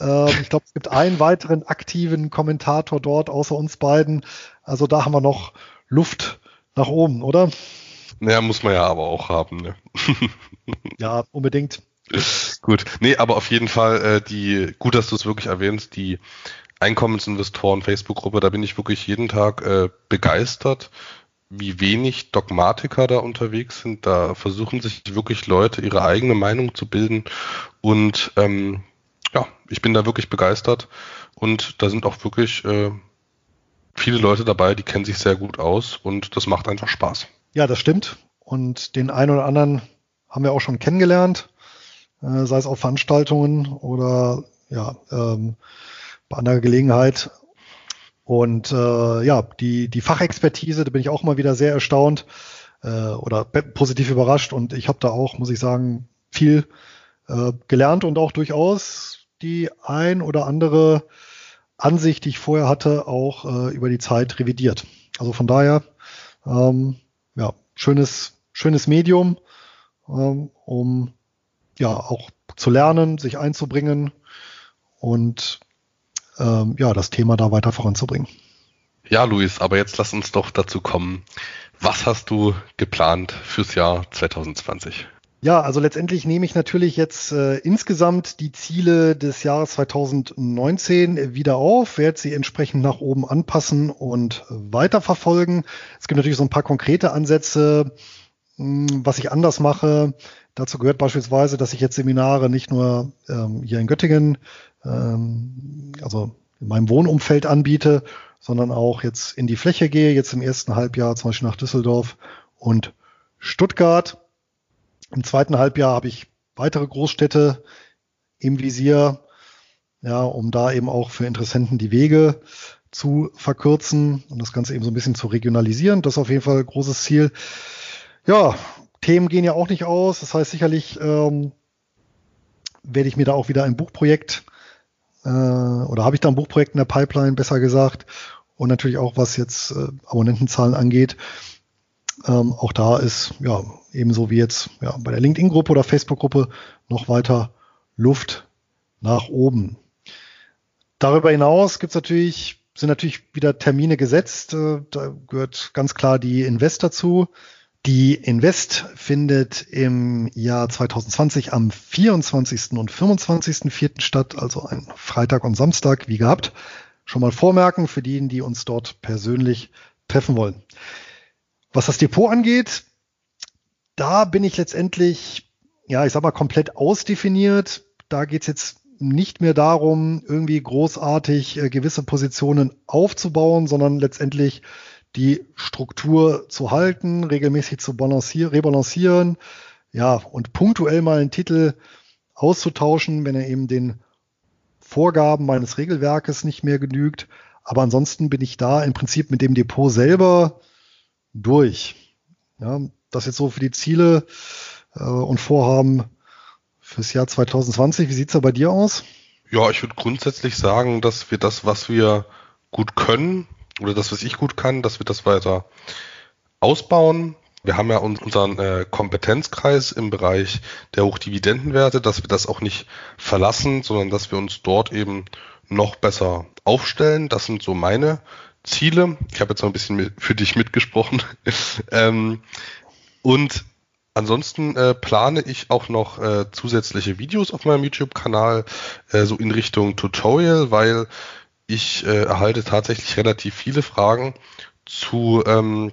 Speaker 1: Ähm, ich glaube, es gibt einen weiteren aktiven Kommentator dort außer uns beiden. Also da haben wir noch Luft nach oben, oder?
Speaker 2: Naja, muss man ja aber auch haben. Ne?
Speaker 1: ja, unbedingt.
Speaker 2: Gut, nee, aber auf jeden Fall äh, die, gut, dass du es wirklich erwähnst, die Einkommensinvestoren Facebook-Gruppe, da bin ich wirklich jeden Tag äh, begeistert, wie wenig Dogmatiker da unterwegs sind. Da versuchen sich wirklich Leute ihre eigene Meinung zu bilden und ähm, ja, ich bin da wirklich begeistert und da sind auch wirklich äh, viele Leute dabei, die kennen sich sehr gut aus und das macht einfach Spaß.
Speaker 1: Ja, das stimmt. Und den einen oder anderen haben wir auch schon kennengelernt, äh, sei es auf Veranstaltungen oder ja, ähm, bei anderer Gelegenheit. Und äh, ja, die, die Fachexpertise, da bin ich auch mal wieder sehr erstaunt äh, oder positiv überrascht. Und ich habe da auch, muss ich sagen, viel äh, gelernt und auch durchaus die ein oder andere Ansicht, die ich vorher hatte, auch äh, über die Zeit revidiert. Also von daher, ähm, ja, schönes, schönes Medium, ähm, um ja auch zu lernen, sich einzubringen und ähm, ja, das Thema da weiter voranzubringen.
Speaker 2: Ja, Luis, aber jetzt lass uns doch dazu kommen. Was hast du geplant fürs Jahr 2020?
Speaker 1: Ja, also letztendlich nehme ich natürlich jetzt äh, insgesamt die Ziele des Jahres 2019 wieder auf, werde sie entsprechend nach oben anpassen und weiterverfolgen. Es gibt natürlich so ein paar konkrete Ansätze, mh, hm, was ich anders mache. Dazu gehört beispielsweise, dass ich jetzt Seminare nicht nur ähm, hier in Göttingen, ähm, also in meinem Wohnumfeld anbiete, sondern auch jetzt in die Fläche gehe, jetzt im ersten Halbjahr zum Beispiel nach Düsseldorf und Stuttgart im zweiten Halbjahr habe ich weitere Großstädte im Visier, ja, um da eben auch für Interessenten die Wege zu verkürzen und das Ganze eben so ein bisschen zu regionalisieren. Das ist auf jeden Fall ein großes Ziel. Ja, Themen gehen ja auch nicht aus. Das heißt, sicherlich ähm, werde ich mir da auch wieder ein Buchprojekt äh, oder habe ich da ein Buchprojekt in der Pipeline, besser gesagt. Und natürlich auch, was jetzt äh, Abonnentenzahlen angeht, ähm, auch da ist ja ebenso wie jetzt ja, bei der LinkedIn-Gruppe oder Facebook-Gruppe noch weiter Luft nach oben. Darüber hinaus gibt's natürlich, sind natürlich wieder Termine gesetzt. Äh, da gehört ganz klar die Invest dazu. Die Invest findet im Jahr 2020 am 24. und 25.04. statt, also ein Freitag und Samstag, wie gehabt. Schon mal vormerken für diejenigen, die uns dort persönlich treffen wollen. Was das Depot angeht, da bin ich letztendlich, ja, ich sag mal, komplett ausdefiniert. Da geht's jetzt nicht mehr darum, irgendwie großartig äh, gewisse Positionen aufzubauen, sondern letztendlich die Struktur zu halten, regelmäßig zu balancieren, rebalancieren, ja, und punktuell mal einen Titel auszutauschen, wenn er eben den Vorgaben meines Regelwerkes nicht mehr genügt. Aber ansonsten bin ich da im Prinzip mit dem Depot selber durch. Ja, das jetzt so für die Ziele äh, und Vorhaben fürs Jahr 2020. Wie sieht's da bei dir aus?
Speaker 2: Ja, ich würde grundsätzlich sagen, dass wir das, was wir gut können, oder das, was ich gut kann, dass wir das weiter ausbauen. Wir haben ja unseren äh, Kompetenzkreis im Bereich der Hochdividendenwerte, dass wir das auch nicht verlassen, sondern dass wir uns dort eben noch besser aufstellen. Das sind so meine Ziele. Ich habe jetzt noch ein bisschen für dich mitgesprochen. ähm, und ansonsten äh, plane ich auch noch äh, zusätzliche Videos auf meinem YouTube-Kanal, äh, so in Richtung Tutorial, weil ich äh, erhalte tatsächlich relativ viele Fragen zu ähm,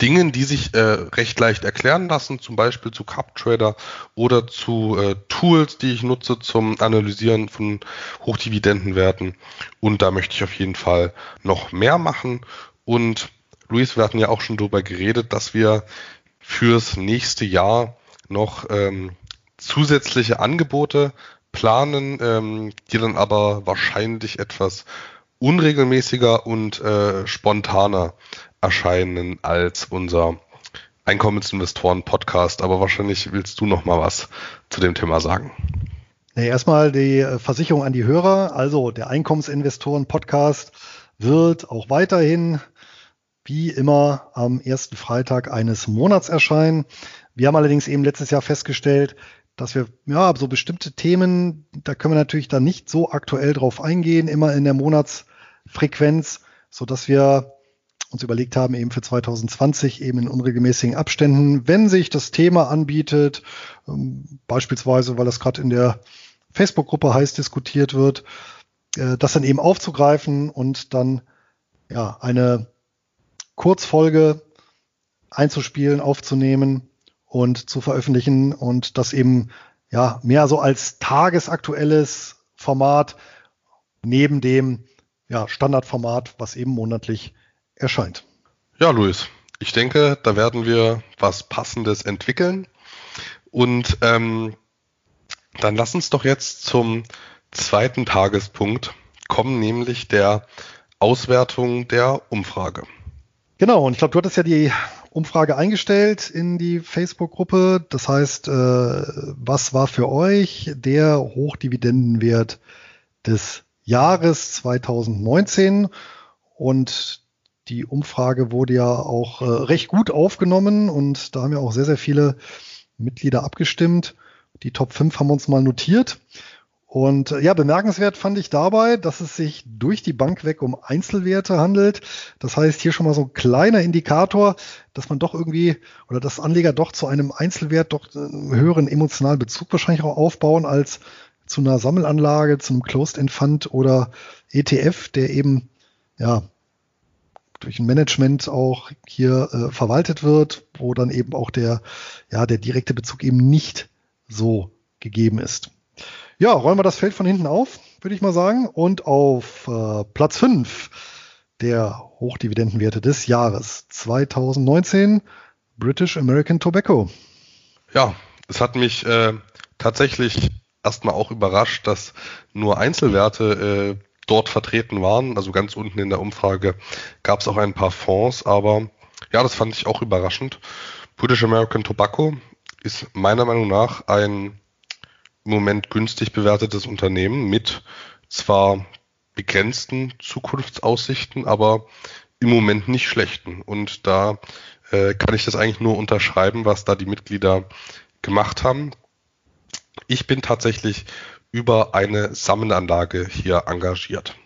Speaker 2: Dingen, die sich äh, recht leicht erklären lassen, zum Beispiel zu CupTrader oder zu äh, Tools, die ich nutze zum Analysieren von Hochdividendenwerten. Und da möchte ich auf jeden Fall noch mehr machen. Und Luis, wir hatten ja auch schon darüber geredet, dass wir fürs nächste Jahr noch ähm, zusätzliche Angebote planen, ähm, die dann aber wahrscheinlich etwas unregelmäßiger und äh, spontaner erscheinen als unser Einkommensinvestoren-Podcast, aber wahrscheinlich willst du noch mal was zu dem Thema sagen.
Speaker 1: Nee, erstmal die äh, Versicherung an die Hörer. Also der Einkommensinvestoren-Podcast wird auch weiterhin wie immer am ersten Freitag eines Monats erscheinen. Wir haben allerdings eben letztes Jahr festgestellt, dass wir ja so bestimmte Themen, da können wir natürlich dann nicht so aktuell drauf eingehen, immer in der Monatsfrequenz, so dass wir uns überlegt haben, eben für 2020 eben in unregelmäßigen Abständen, wenn sich das Thema anbietet, ähm, beispielsweise, weil das gerade in der Facebook-Gruppe heiß diskutiert wird, äh, das dann eben aufzugreifen und dann ja eine Kurzfolge einzuspielen, aufzunehmen und zu veröffentlichen und das eben ja mehr so als tagesaktuelles Format neben dem ja, Standardformat, was eben monatlich erscheint.
Speaker 2: Ja, Luis, ich denke, da werden wir was Passendes entwickeln. Und ähm, dann lass uns doch jetzt zum zweiten Tagespunkt kommen, nämlich der Auswertung der Umfrage.
Speaker 1: Genau, und ich glaube, du hattest ja die Umfrage eingestellt in die Facebook-Gruppe. Das heißt, äh, was war für euch der Hochdividendenwert des Jahres 2019? Und die Umfrage wurde ja auch äh, recht gut aufgenommen und da haben ja auch sehr, sehr viele Mitglieder abgestimmt. Die Top 5 haben wir uns mal notiert. Und äh, ja, bemerkenswert fand ich dabei, dass es sich durch die Bank weg um Einzelwerte handelt. Das heißt, hier schon mal so ein kleiner Indikator, dass man doch irgendwie oder dass Anleger doch zu einem Einzelwert doch einen höheren emotionalen Bezug wahrscheinlich auch aufbauen als zu einer Sammelanlage, zu einem Closed-End Fund oder ETF, der eben ja durch ein Management auch hier äh, verwaltet wird, wo dann eben auch der, ja, der direkte Bezug eben nicht so gegeben ist. Ja, räumen wir das Feld von hinten auf, würde ich mal sagen. Und auf äh, Platz 5 der Hochdividendenwerte des Jahres 2019 British American Tobacco.
Speaker 2: Ja, es hat mich äh, tatsächlich erstmal auch überrascht, dass nur Einzelwerte äh, dort vertreten waren. Also ganz unten in der Umfrage gab es auch ein paar Fonds, aber ja, das fand ich auch überraschend. British American Tobacco ist meiner Meinung nach ein im Moment günstig bewertetes Unternehmen mit zwar begrenzten Zukunftsaussichten, aber im Moment nicht schlechten. Und da äh, kann ich das eigentlich nur unterschreiben, was da die Mitglieder gemacht haben. Ich bin tatsächlich über eine Sammelanlage hier engagiert.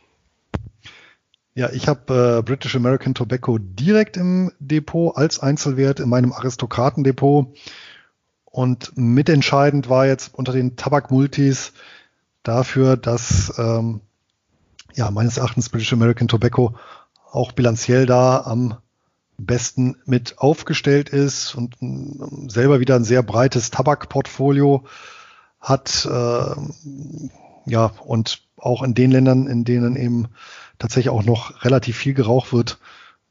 Speaker 1: Ja, ich habe äh, British American Tobacco direkt im Depot als Einzelwert in meinem Aristokratendepot. Und mitentscheidend war jetzt unter den Tabakmultis dafür, dass ähm, ja meines Erachtens British American Tobacco auch bilanziell da am besten mit aufgestellt ist und ähm, selber wieder ein sehr breites Tabakportfolio hat, äh, ja, und auch in den Ländern, in denen eben tatsächlich auch noch relativ viel geraucht wird,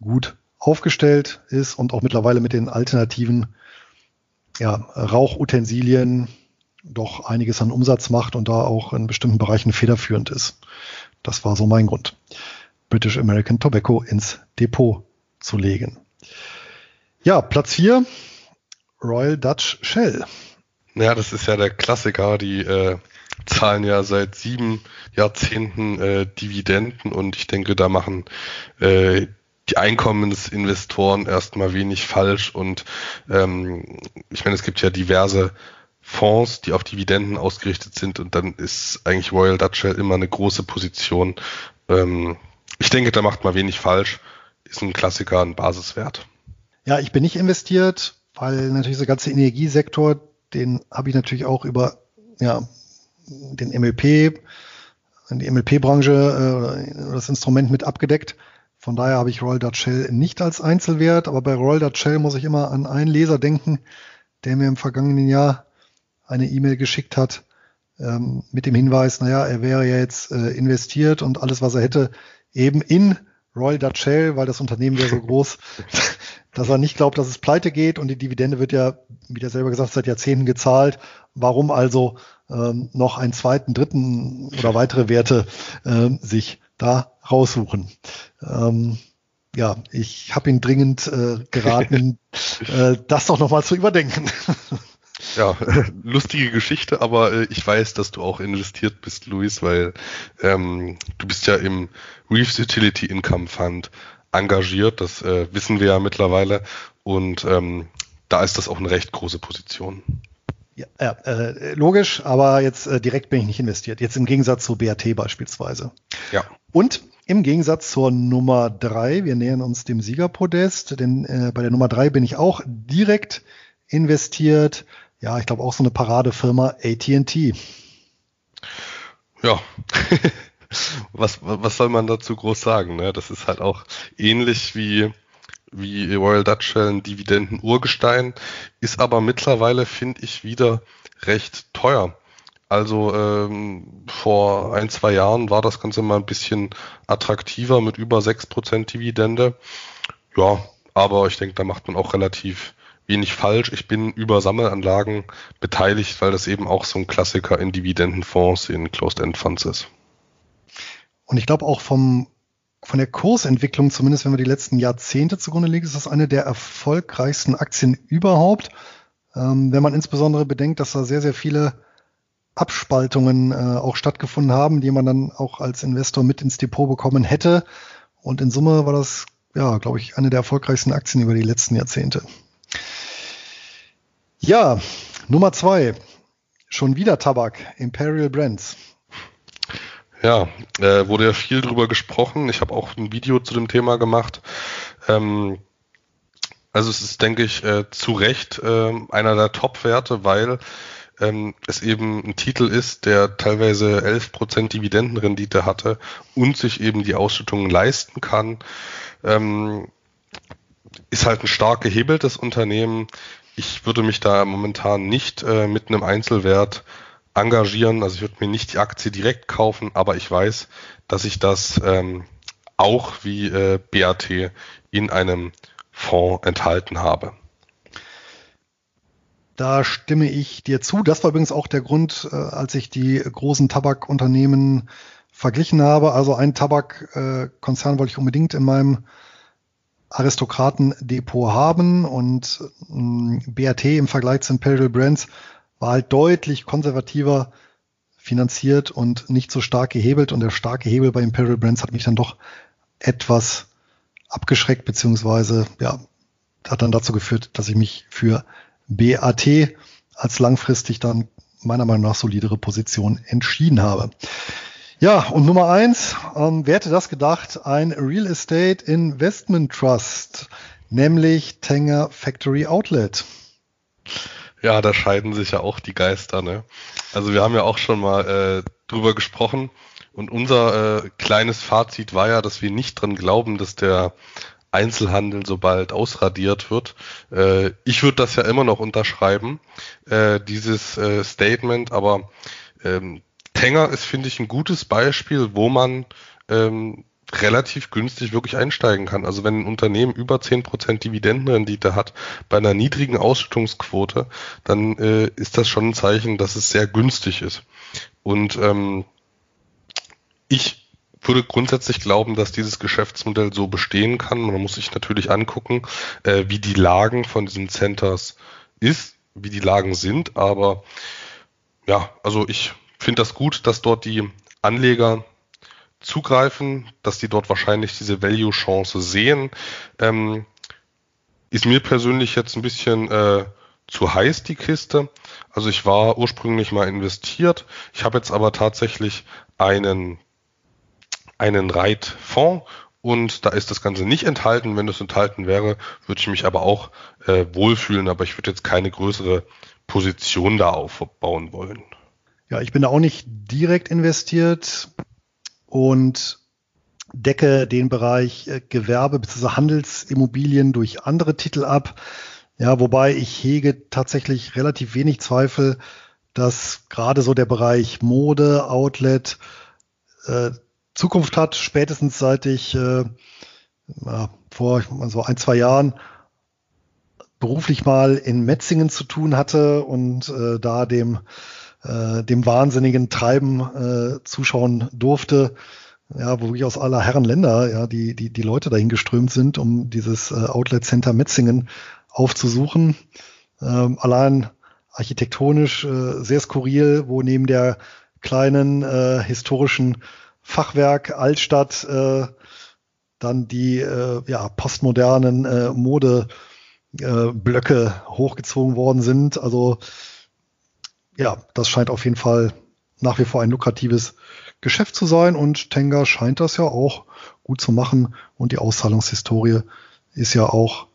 Speaker 1: gut aufgestellt ist und auch mittlerweile mit den alternativen ja, Rauchutensilien doch einiges an Umsatz macht und da auch in bestimmten Bereichen federführend ist. Das war so mein Grund, British American Tobacco ins Depot zu legen. Ja, Platz 4, Royal Dutch Shell.
Speaker 2: Ja, das ist ja der Klassiker. Die äh, zahlen ja seit sieben Jahrzehnten äh, Dividenden und ich denke, da machen äh, die Einkommensinvestoren erstmal wenig falsch und ähm, ich meine, es gibt ja diverse Fonds, die auf Dividenden ausgerichtet sind und dann ist eigentlich Royal Dutch Shell immer eine große Position. Ähm, ich denke, da macht man wenig falsch. Ist ein Klassiker, ein Basiswert.
Speaker 1: Ja, ich bin nicht investiert, weil natürlich der ganze Energiesektor den habe ich natürlich auch über ja, den MLP, die MLP-Branche äh, das Instrument mit abgedeckt. Von daher habe ich Royal Dutch Shell nicht als Einzelwert, aber bei Royal Dutch Shell muss ich immer an einen Leser denken, der mir im vergangenen Jahr eine E-Mail geschickt hat ähm, mit dem Hinweis, naja, er wäre ja jetzt äh, investiert und alles, was er hätte, eben in Royal Dutch Shell, weil das Unternehmen wäre so groß, dass er nicht glaubt, dass es pleite geht und die Dividende wird ja, wie der selber gesagt, seit Jahrzehnten gezahlt. Warum also ähm, noch einen zweiten, dritten oder weitere Werte äh, sich da raussuchen? Ähm, ja, ich habe ihn dringend äh, geraten, äh, das doch nochmal zu überdenken.
Speaker 2: Ja, lustige Geschichte, aber äh, ich weiß, dass du auch investiert bist, Luis, weil ähm, du bist ja im Reefs Utility Income Fund engagiert, das äh, wissen wir ja mittlerweile und ähm, da ist das auch eine recht große Position.
Speaker 1: Ja, äh, logisch, aber jetzt äh, direkt bin ich nicht investiert. Jetzt im Gegensatz zu BAT beispielsweise.
Speaker 2: Ja.
Speaker 1: Und im Gegensatz zur Nummer drei, wir nähern uns dem Siegerpodest, denn äh, bei der Nummer drei bin ich auch direkt investiert. Ja, ich glaube auch so eine Paradefirma AT&T.
Speaker 2: Ja. was, was soll man dazu groß sagen? Ne? Das ist halt auch ähnlich wie wie Royal Dutch Shell ein Dividenden-Urgestein, ist aber mittlerweile, finde ich, wieder recht teuer. Also ähm, vor ein, zwei Jahren war das Ganze mal ein bisschen attraktiver mit über 6% Dividende. Ja, aber ich denke, da macht man auch relativ wenig falsch. Ich bin über Sammelanlagen beteiligt, weil das eben auch so ein Klassiker in Dividendenfonds, in Closed-End-Funds ist.
Speaker 1: Und ich glaube auch vom von der Kursentwicklung, zumindest wenn wir die letzten Jahrzehnte zugrunde legen, ist das eine der erfolgreichsten Aktien überhaupt. Ähm, wenn man insbesondere bedenkt, dass da sehr, sehr viele Abspaltungen äh, auch stattgefunden haben, die man dann auch als Investor mit ins Depot bekommen hätte. Und in Summe war das, ja, glaube ich, eine der erfolgreichsten Aktien über die letzten Jahrzehnte. Ja, Nummer zwei. Schon wieder Tabak, Imperial Brands.
Speaker 2: Ja, äh, wurde ja viel drüber gesprochen. Ich habe auch ein Video zu dem Thema gemacht. Ähm, also es ist, denke ich, äh, zu Recht äh, einer der Top-Werte, weil ähm, es eben ein Titel ist, der teilweise 11% Dividendenrendite hatte und sich eben die Ausschüttungen leisten kann. Ähm, ist halt ein stark gehebeltes Unternehmen. Ich würde mich da momentan nicht äh, mit einem Einzelwert engagieren. Also ich würde mir nicht die Aktie direkt kaufen, aber ich weiß, dass ich das ähm, auch wie äh, BAT in einem Fonds enthalten habe.
Speaker 1: Da stimme ich dir zu. Das war übrigens auch der Grund, äh, als ich die großen Tabakunternehmen verglichen habe. Also einen Tabakkonzern wollte ich unbedingt in meinem Aristokratendepot haben und ähm, BAT im Vergleich zu Imperial Brands war halt deutlich konservativer finanziert und nicht so stark gehebelt. Und der starke Hebel bei Imperial Brands hat mich dann doch etwas abgeschreckt, beziehungsweise ja, hat dann dazu geführt, dass ich mich für BAT als langfristig dann meiner Meinung nach solidere Position entschieden habe. Ja, und Nummer eins, ähm, wer hätte das gedacht? Ein Real Estate Investment Trust, nämlich Tanger Factory Outlet.
Speaker 2: Ja, da scheiden sich ja auch die Geister, ne? Also wir haben ja auch schon mal äh, drüber gesprochen und unser äh, kleines Fazit war ja, dass wir nicht dran glauben, dass der Einzelhandel so bald ausradiert wird. Äh, ich würde das ja immer noch unterschreiben, äh, dieses äh, Statement, aber ähm, Tenger ist, finde ich, ein gutes Beispiel, wo man ähm, relativ günstig wirklich einsteigen kann. Also wenn ein Unternehmen über 10% Dividendenrendite hat bei einer niedrigen Ausschüttungsquote, dann äh, ist das schon ein Zeichen, dass es sehr günstig ist. Und ähm, ich würde grundsätzlich glauben, dass dieses Geschäftsmodell so bestehen kann. Man muss sich natürlich angucken, äh, wie die Lagen von diesen Centers ist, wie die Lagen sind. Aber ja, also ich finde das gut, dass dort die Anleger zugreifen, dass die dort wahrscheinlich diese Value-Chance sehen. Ähm, ist mir persönlich jetzt ein bisschen äh, zu heiß, die Kiste. Also ich war ursprünglich mal investiert. Ich habe jetzt aber tatsächlich einen, einen Reit-Fonds und da ist das Ganze nicht enthalten. Wenn es enthalten wäre, würde ich mich aber auch äh, wohlfühlen, aber ich würde jetzt keine größere Position da aufbauen wollen.
Speaker 1: Ja, ich bin da auch nicht direkt investiert und decke den Bereich äh, Gewerbe bzw. Handelsimmobilien durch andere Titel ab. Ja, wobei ich hege tatsächlich relativ wenig Zweifel, dass gerade so der Bereich Mode, Outlet äh, Zukunft hat, spätestens seit ich äh, vor so ein, zwei Jahren beruflich mal in Metzingen zu tun hatte und äh, da dem äh, dem wahnsinnigen Treiben äh, zuschauen durfte. ja, wo wirklich aus aller Herren Länder, ja, die, die, die Leute dahin geströmt sind, um dieses äh, Outlet Center Metzingen aufzusuchen. Ähm, allein architektonisch äh, sehr skurril, wo neben der kleinen äh, historischen Fachwerk Altstadt äh, dann die äh, ja, postmodernen äh, Modeblöcke äh, hochgezogen worden sind. Also ja, das scheint auf jeden Fall nach wie vor ein lukratives Geschäft zu sein und Tenga scheint das ja auch gut zu machen und die Auszahlungshistorie ist ja auch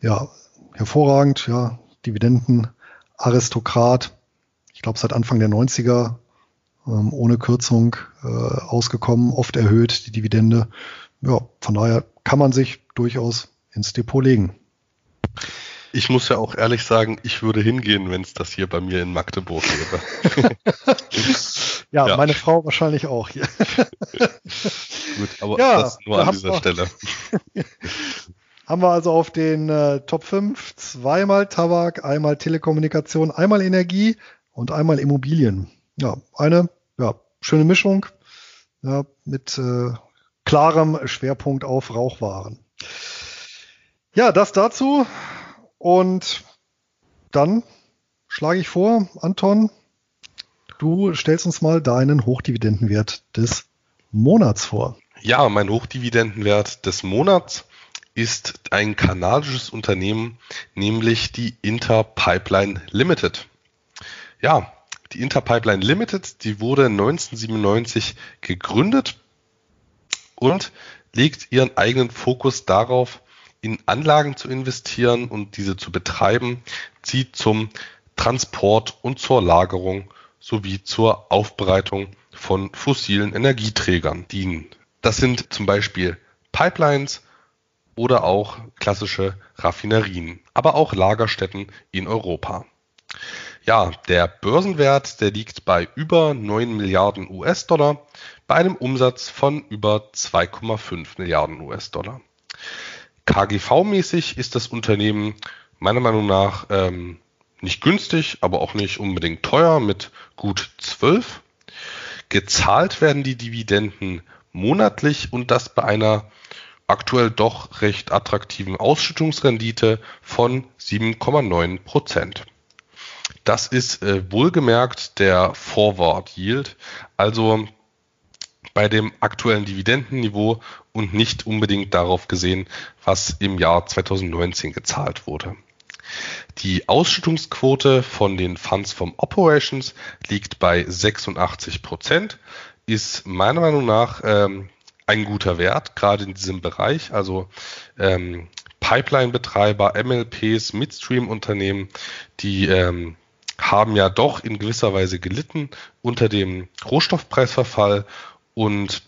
Speaker 1: ja hervorragend, ja, Dividenden Aristokrat, ich glaube seit Anfang der 90er ähm, ohne Kürzung äh, ausgekommen, oft erhöht die Dividende. Ja, von daher kann man sich durchaus ins Depot legen.
Speaker 2: Ich muss ja auch ehrlich sagen, ich würde hingehen, wenn es das hier bei mir in Magdeburg wäre.
Speaker 1: ja, ja, meine Frau wahrscheinlich auch hier.
Speaker 2: Gut, aber ja, das nur an dieser Stelle.
Speaker 1: haben wir also auf den äh, Top 5 zweimal Tabak, einmal Telekommunikation, einmal Energie und einmal Immobilien. Ja, eine ja, schöne Mischung ja, mit äh, klarem Schwerpunkt auf Rauchwaren. Ja, das dazu. Und dann schlage ich vor, Anton, du stellst uns mal deinen Hochdividendenwert des Monats vor.
Speaker 2: Ja, mein Hochdividendenwert des Monats ist ein kanadisches Unternehmen, nämlich die Interpipeline Limited. Ja, die Interpipeline Limited, die wurde 1997 gegründet und legt ihren eigenen Fokus darauf, in Anlagen zu investieren und diese zu betreiben, die zum Transport und zur Lagerung sowie zur Aufbereitung von fossilen Energieträgern dienen. Das sind zum Beispiel Pipelines, oder auch klassische Raffinerien, aber auch Lagerstätten in Europa. Ja, der Börsenwert, der liegt bei über 9 Milliarden US-Dollar bei einem Umsatz von über 2,5 Milliarden US-Dollar. KGV-mäßig ist das Unternehmen meiner Meinung nach ähm, nicht günstig, aber auch nicht unbedingt teuer mit gut 12. Gezahlt werden die Dividenden monatlich und das bei einer aktuell doch recht attraktiven Ausschüttungsrendite von 7,9 Prozent. Das ist äh, wohlgemerkt der Forward Yield, also bei dem aktuellen Dividendenniveau und nicht unbedingt darauf gesehen, was im Jahr 2019 gezahlt wurde. Die Ausschüttungsquote von den Funds vom Operations liegt bei 86 Prozent, ist meiner Meinung nach ähm, ein guter Wert, gerade in diesem Bereich. Also ähm, Pipeline-Betreiber, MLPs, Midstream-Unternehmen, die ähm, haben ja doch in gewisser Weise gelitten unter dem Rohstoffpreisverfall und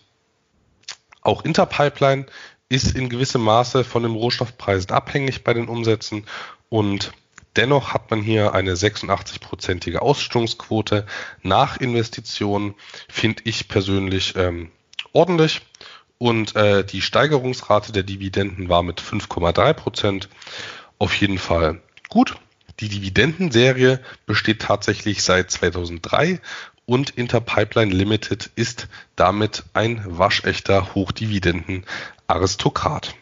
Speaker 2: auch Interpipeline ist in gewissem Maße von den Rohstoffpreisen abhängig bei den Umsätzen. Und dennoch hat man hier eine 86-prozentige Ausstellungsquote nach Investitionen, finde ich persönlich ähm, ordentlich. Und äh, die Steigerungsrate der Dividenden war mit 5,3 Prozent. Auf jeden Fall gut. Die Dividendenserie besteht tatsächlich seit 2003 und Interpipeline Limited ist damit ein waschechter Hochdividenden-Aristokrat.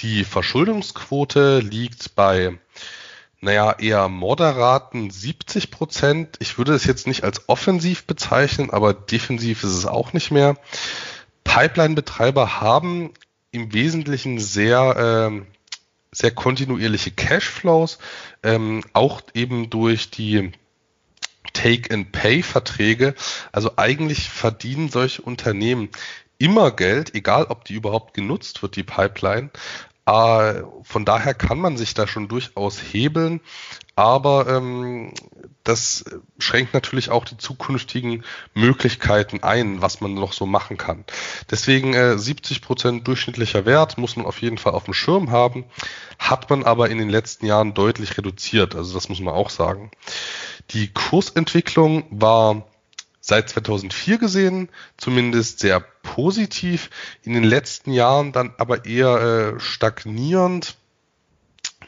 Speaker 2: Die Verschuldungsquote liegt bei naja, eher moderaten 70 Prozent. Ich würde es jetzt nicht als offensiv bezeichnen, aber defensiv ist es auch nicht mehr. Pipeline-Betreiber haben im Wesentlichen sehr, äh, sehr kontinuierliche Cashflows, ähm, auch eben durch die Take-and-Pay-Verträge. Also eigentlich verdienen solche Unternehmen immer Geld, egal ob die überhaupt genutzt wird, die Pipeline. Äh, von daher kann man sich da schon durchaus hebeln, aber ähm, das schränkt natürlich auch die zukünftigen Möglichkeiten ein, was man noch so machen kann. Deswegen äh, 70 Prozent durchschnittlicher Wert muss man auf jeden Fall auf dem Schirm haben, hat man aber in den letzten Jahren deutlich reduziert. Also das muss man auch sagen. Die Kursentwicklung war seit 2004 gesehen zumindest sehr positiv, in den letzten Jahren dann aber eher äh, stagnierend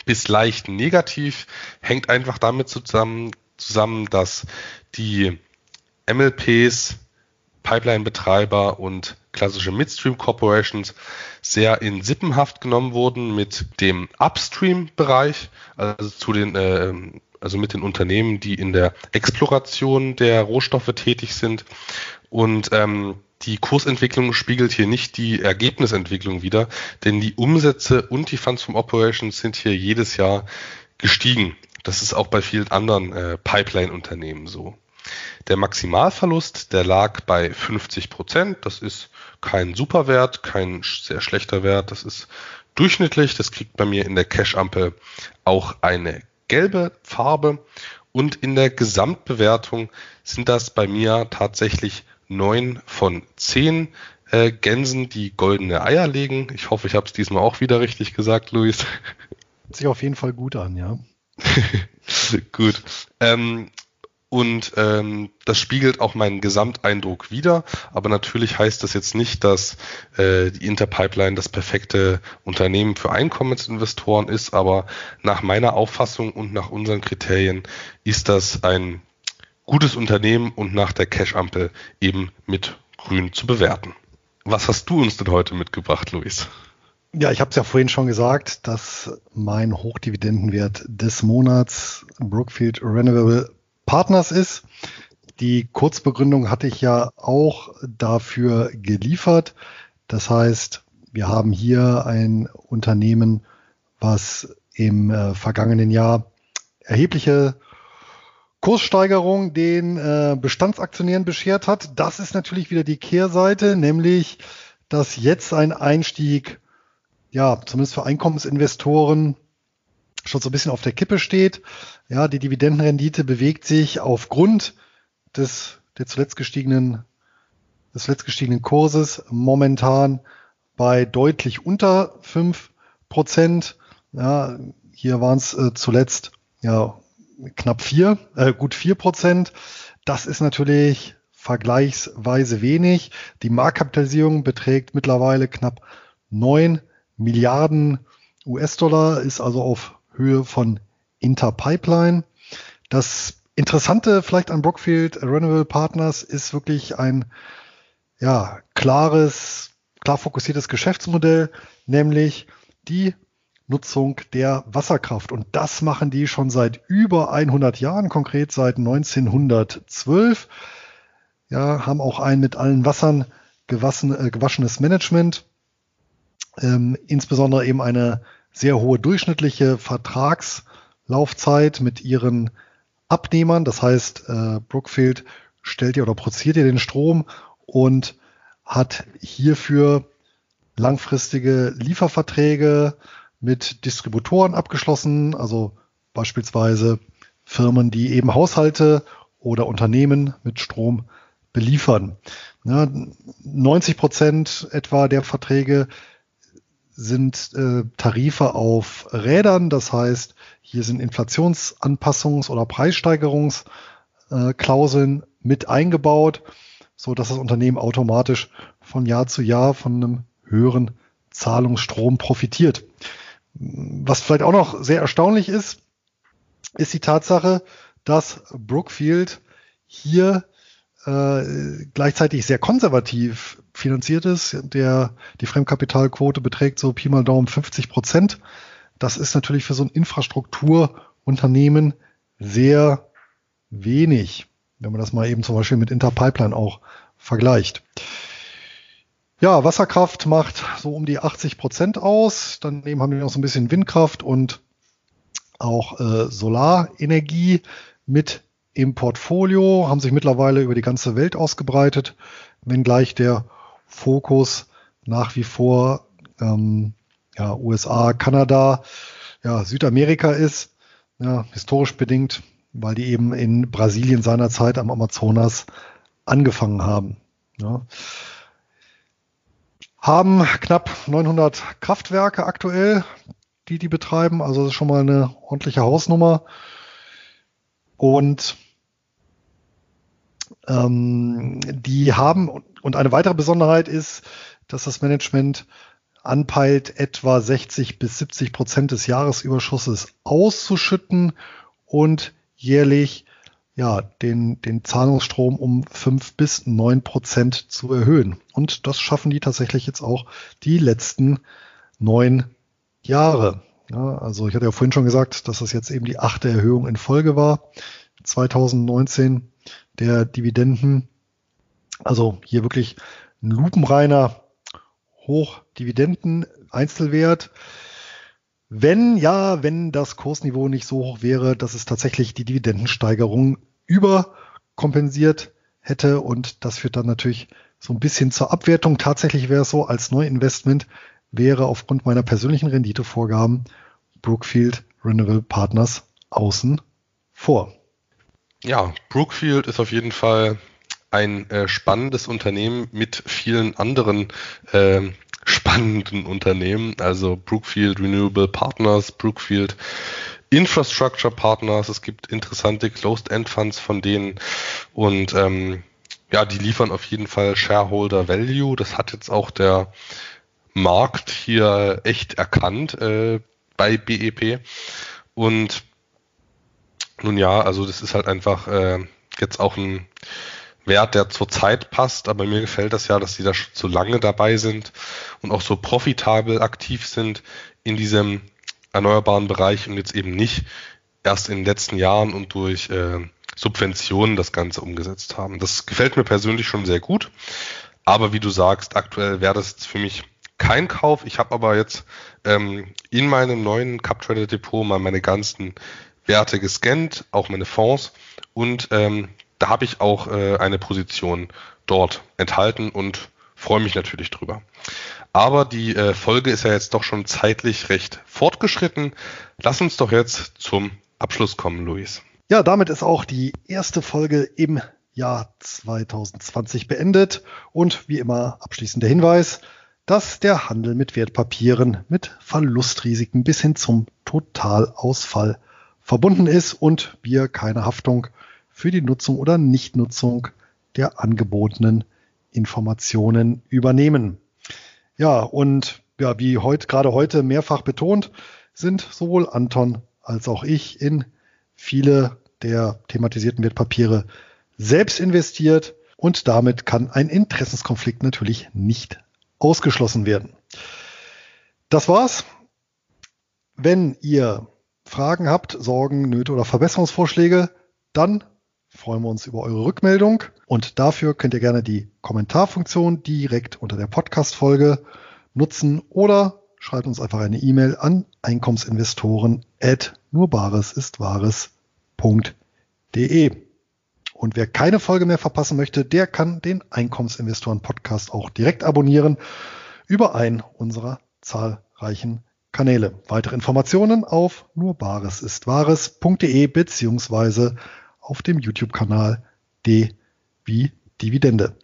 Speaker 2: bis leicht negativ, hängt einfach damit zusammen, zusammen dass die MLPs Pipeline-Betreiber und klassische Midstream Corporations sehr in Sippenhaft genommen wurden mit dem Upstream-Bereich, also zu den äh, also mit den Unternehmen, die in der Exploration der Rohstoffe tätig sind. Und ähm, die Kursentwicklung spiegelt hier nicht die Ergebnisentwicklung wider, denn die Umsätze und die Funds from Operations sind hier jedes Jahr gestiegen. Das ist auch bei vielen anderen äh, Pipeline-Unternehmen so. Der Maximalverlust, der lag bei 50 Prozent. Das ist kein Superwert, kein sehr schlechter Wert. Das ist durchschnittlich. Das kriegt bei mir in der Cash-Ampel auch eine gelbe Farbe. Und in der Gesamtbewertung sind das bei mir tatsächlich neun von zehn äh, Gänsen, die goldene Eier legen. Ich hoffe, ich habe es diesmal auch wieder richtig gesagt, Luis.
Speaker 1: Hört sich auf jeden Fall gut an, ja.
Speaker 2: gut. Ähm, und ähm, das spiegelt auch meinen Gesamteindruck wider. Aber natürlich heißt das jetzt nicht, dass äh, die Interpipeline das perfekte Unternehmen für Einkommensinvestoren ist. Aber nach meiner Auffassung und nach unseren Kriterien ist das ein gutes Unternehmen und nach der Cash-Ampel eben mit grün zu bewerten. Was hast du uns denn heute mitgebracht, Luis?
Speaker 1: Ja, ich habe es ja vorhin schon gesagt, dass mein Hochdividendenwert des Monats Brookfield Renewable Partners ist. Die Kurzbegründung hatte ich ja auch dafür geliefert. Das heißt, wir haben hier ein Unternehmen, was im äh, vergangenen Jahr erhebliche Kurssteigerung den äh, Bestandsaktionären beschert hat. Das ist natürlich wieder die Kehrseite, nämlich dass jetzt ein Einstieg, ja, zumindest für Einkommensinvestoren schon so ein bisschen auf der Kippe steht. Ja, die Dividendenrendite bewegt sich aufgrund des, der zuletzt gestiegenen, des zuletzt gestiegenen Kurses momentan bei deutlich unter fünf Prozent. Ja, hier waren es äh, zuletzt ja knapp vier, äh, gut vier Prozent. Das ist natürlich vergleichsweise wenig. Die Marktkapitalisierung beträgt mittlerweile knapp neun Milliarden US-Dollar, ist also auf Höhe von Interpipeline. Das Interessante vielleicht an Brookfield Renewable Partners ist wirklich ein ja, klares, klar fokussiertes Geschäftsmodell, nämlich die Nutzung der Wasserkraft. Und das machen die schon seit über 100 Jahren, konkret seit 1912. Ja, haben auch ein mit allen Wassern gewaschen, äh, gewaschenes Management. Ähm, insbesondere eben eine sehr hohe durchschnittliche Vertragslaufzeit mit ihren Abnehmern. Das heißt, äh, Brookfield stellt ja oder produziert ja den Strom und hat hierfür langfristige Lieferverträge mit Distributoren abgeschlossen, also beispielsweise Firmen, die eben Haushalte oder Unternehmen mit Strom beliefern. Ja, 90 Prozent etwa der Verträge sind äh, Tarife auf Rädern. Das heißt, hier sind Inflationsanpassungs- oder Preissteigerungsklauseln äh, mit eingebaut, so dass das Unternehmen automatisch von Jahr zu Jahr von einem höheren Zahlungsstrom profitiert. Was vielleicht auch noch sehr erstaunlich ist, ist die Tatsache, dass Brookfield hier äh, gleichzeitig sehr konservativ finanziert ist. Der, die Fremdkapitalquote beträgt so Pi mal Daumen 50 Prozent. Das ist natürlich für so ein Infrastrukturunternehmen sehr wenig, wenn man das mal eben zum Beispiel mit Interpipeline auch vergleicht. Ja, Wasserkraft macht so um die 80 Prozent aus. Daneben haben wir noch so ein bisschen Windkraft und auch äh, Solarenergie mit im Portfolio, haben sich mittlerweile über die ganze Welt ausgebreitet, wenngleich der Fokus nach wie vor ähm, ja, USA, Kanada, ja, Südamerika ist, ja, historisch bedingt, weil die eben in Brasilien seinerzeit am Amazonas angefangen haben. Ja. Haben knapp 900 Kraftwerke aktuell, die die betreiben, also das ist schon mal eine ordentliche Hausnummer. Und ähm, die haben, und eine weitere Besonderheit ist, dass das Management anpeilt, etwa 60 bis 70 Prozent des Jahresüberschusses auszuschütten und jährlich ja, den, den Zahlungsstrom um fünf bis neun Prozent zu erhöhen. Und das schaffen die tatsächlich jetzt auch die letzten neun Jahre. Ja, also ich hatte ja vorhin schon gesagt, dass das jetzt eben die achte Erhöhung in Folge war. 2019 der Dividenden. Also hier wirklich ein lupenreiner Hochdividenden-Einzelwert. Wenn ja, wenn das Kursniveau nicht so hoch wäre, dass es tatsächlich die Dividendensteigerung überkompensiert hätte und das führt dann natürlich so ein bisschen zur Abwertung. Tatsächlich wäre es so, als Neuinvestment wäre aufgrund meiner persönlichen Renditevorgaben Brookfield Renewable Partners außen vor.
Speaker 2: Ja, Brookfield ist auf jeden Fall ein äh, spannendes Unternehmen mit vielen anderen äh, spannenden Unternehmen, also Brookfield Renewable Partners, Brookfield Infrastructure Partners, es gibt interessante Closed-End-Funds von denen und ähm, ja, die liefern auf jeden Fall Shareholder Value. Das hat jetzt auch der Markt hier echt erkannt äh, bei BEP. Und nun ja, also das ist halt einfach äh, jetzt auch ein Wert, der zur Zeit passt, aber mir gefällt das ja, dass die da schon so lange dabei sind und auch so profitabel aktiv sind in diesem erneuerbaren Bereich und jetzt eben nicht erst in den letzten Jahren und durch äh, Subventionen das Ganze umgesetzt haben. Das gefällt mir persönlich schon sehr gut. Aber wie du sagst, aktuell wäre das für mich kein Kauf. Ich habe aber jetzt ähm, in meinem neuen CupTrader Depot mal meine ganzen Werte gescannt, auch meine Fonds und ähm, da habe ich auch äh, eine Position dort enthalten und freue mich natürlich drüber. Aber die äh, Folge ist ja jetzt doch schon zeitlich recht fortgeschritten. Lass uns doch jetzt zum Abschluss kommen, Luis.
Speaker 1: Ja, damit ist auch die erste Folge im Jahr 2020 beendet. Und wie immer abschließend der Hinweis, dass der Handel mit Wertpapieren mit Verlustrisiken bis hin zum Totalausfall verbunden ist und wir keine Haftung für die Nutzung oder Nichtnutzung der angebotenen Informationen übernehmen. Ja, und ja, wie heute, gerade heute mehrfach betont, sind sowohl Anton als auch ich in viele der thematisierten Wertpapiere selbst investiert und damit kann ein Interessenskonflikt natürlich nicht ausgeschlossen werden. Das war's. Wenn ihr Fragen habt, Sorgen, Nöte oder Verbesserungsvorschläge, dann freuen wir uns über eure Rückmeldung. Und dafür könnt ihr gerne die Kommentarfunktion direkt unter der Podcast-Folge nutzen oder schreibt uns einfach eine E-Mail an Einkommensinvestoren at nurbaresistwahres.de. Und wer keine Folge mehr verpassen möchte, der kann den Einkommensinvestoren Podcast auch direkt abonnieren über einen unserer zahlreichen Kanäle. Weitere Informationen auf nurbaresistwahres.de beziehungsweise auf dem YouTube-Kanal D wie Dividende.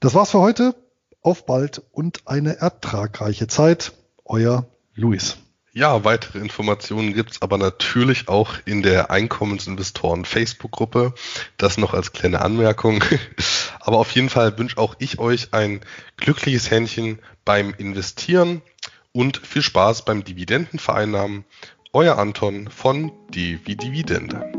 Speaker 1: Das war's für heute. Auf bald und eine ertragreiche Zeit. Euer Luis.
Speaker 2: Ja, weitere Informationen gibt's aber natürlich auch in der Einkommensinvestoren Facebook-Gruppe. Das noch als kleine Anmerkung. Aber auf jeden Fall wünsche auch ich euch ein glückliches Händchen beim Investieren und viel Spaß beim Dividendenvereinnahmen. Euer Anton von wie Dividende.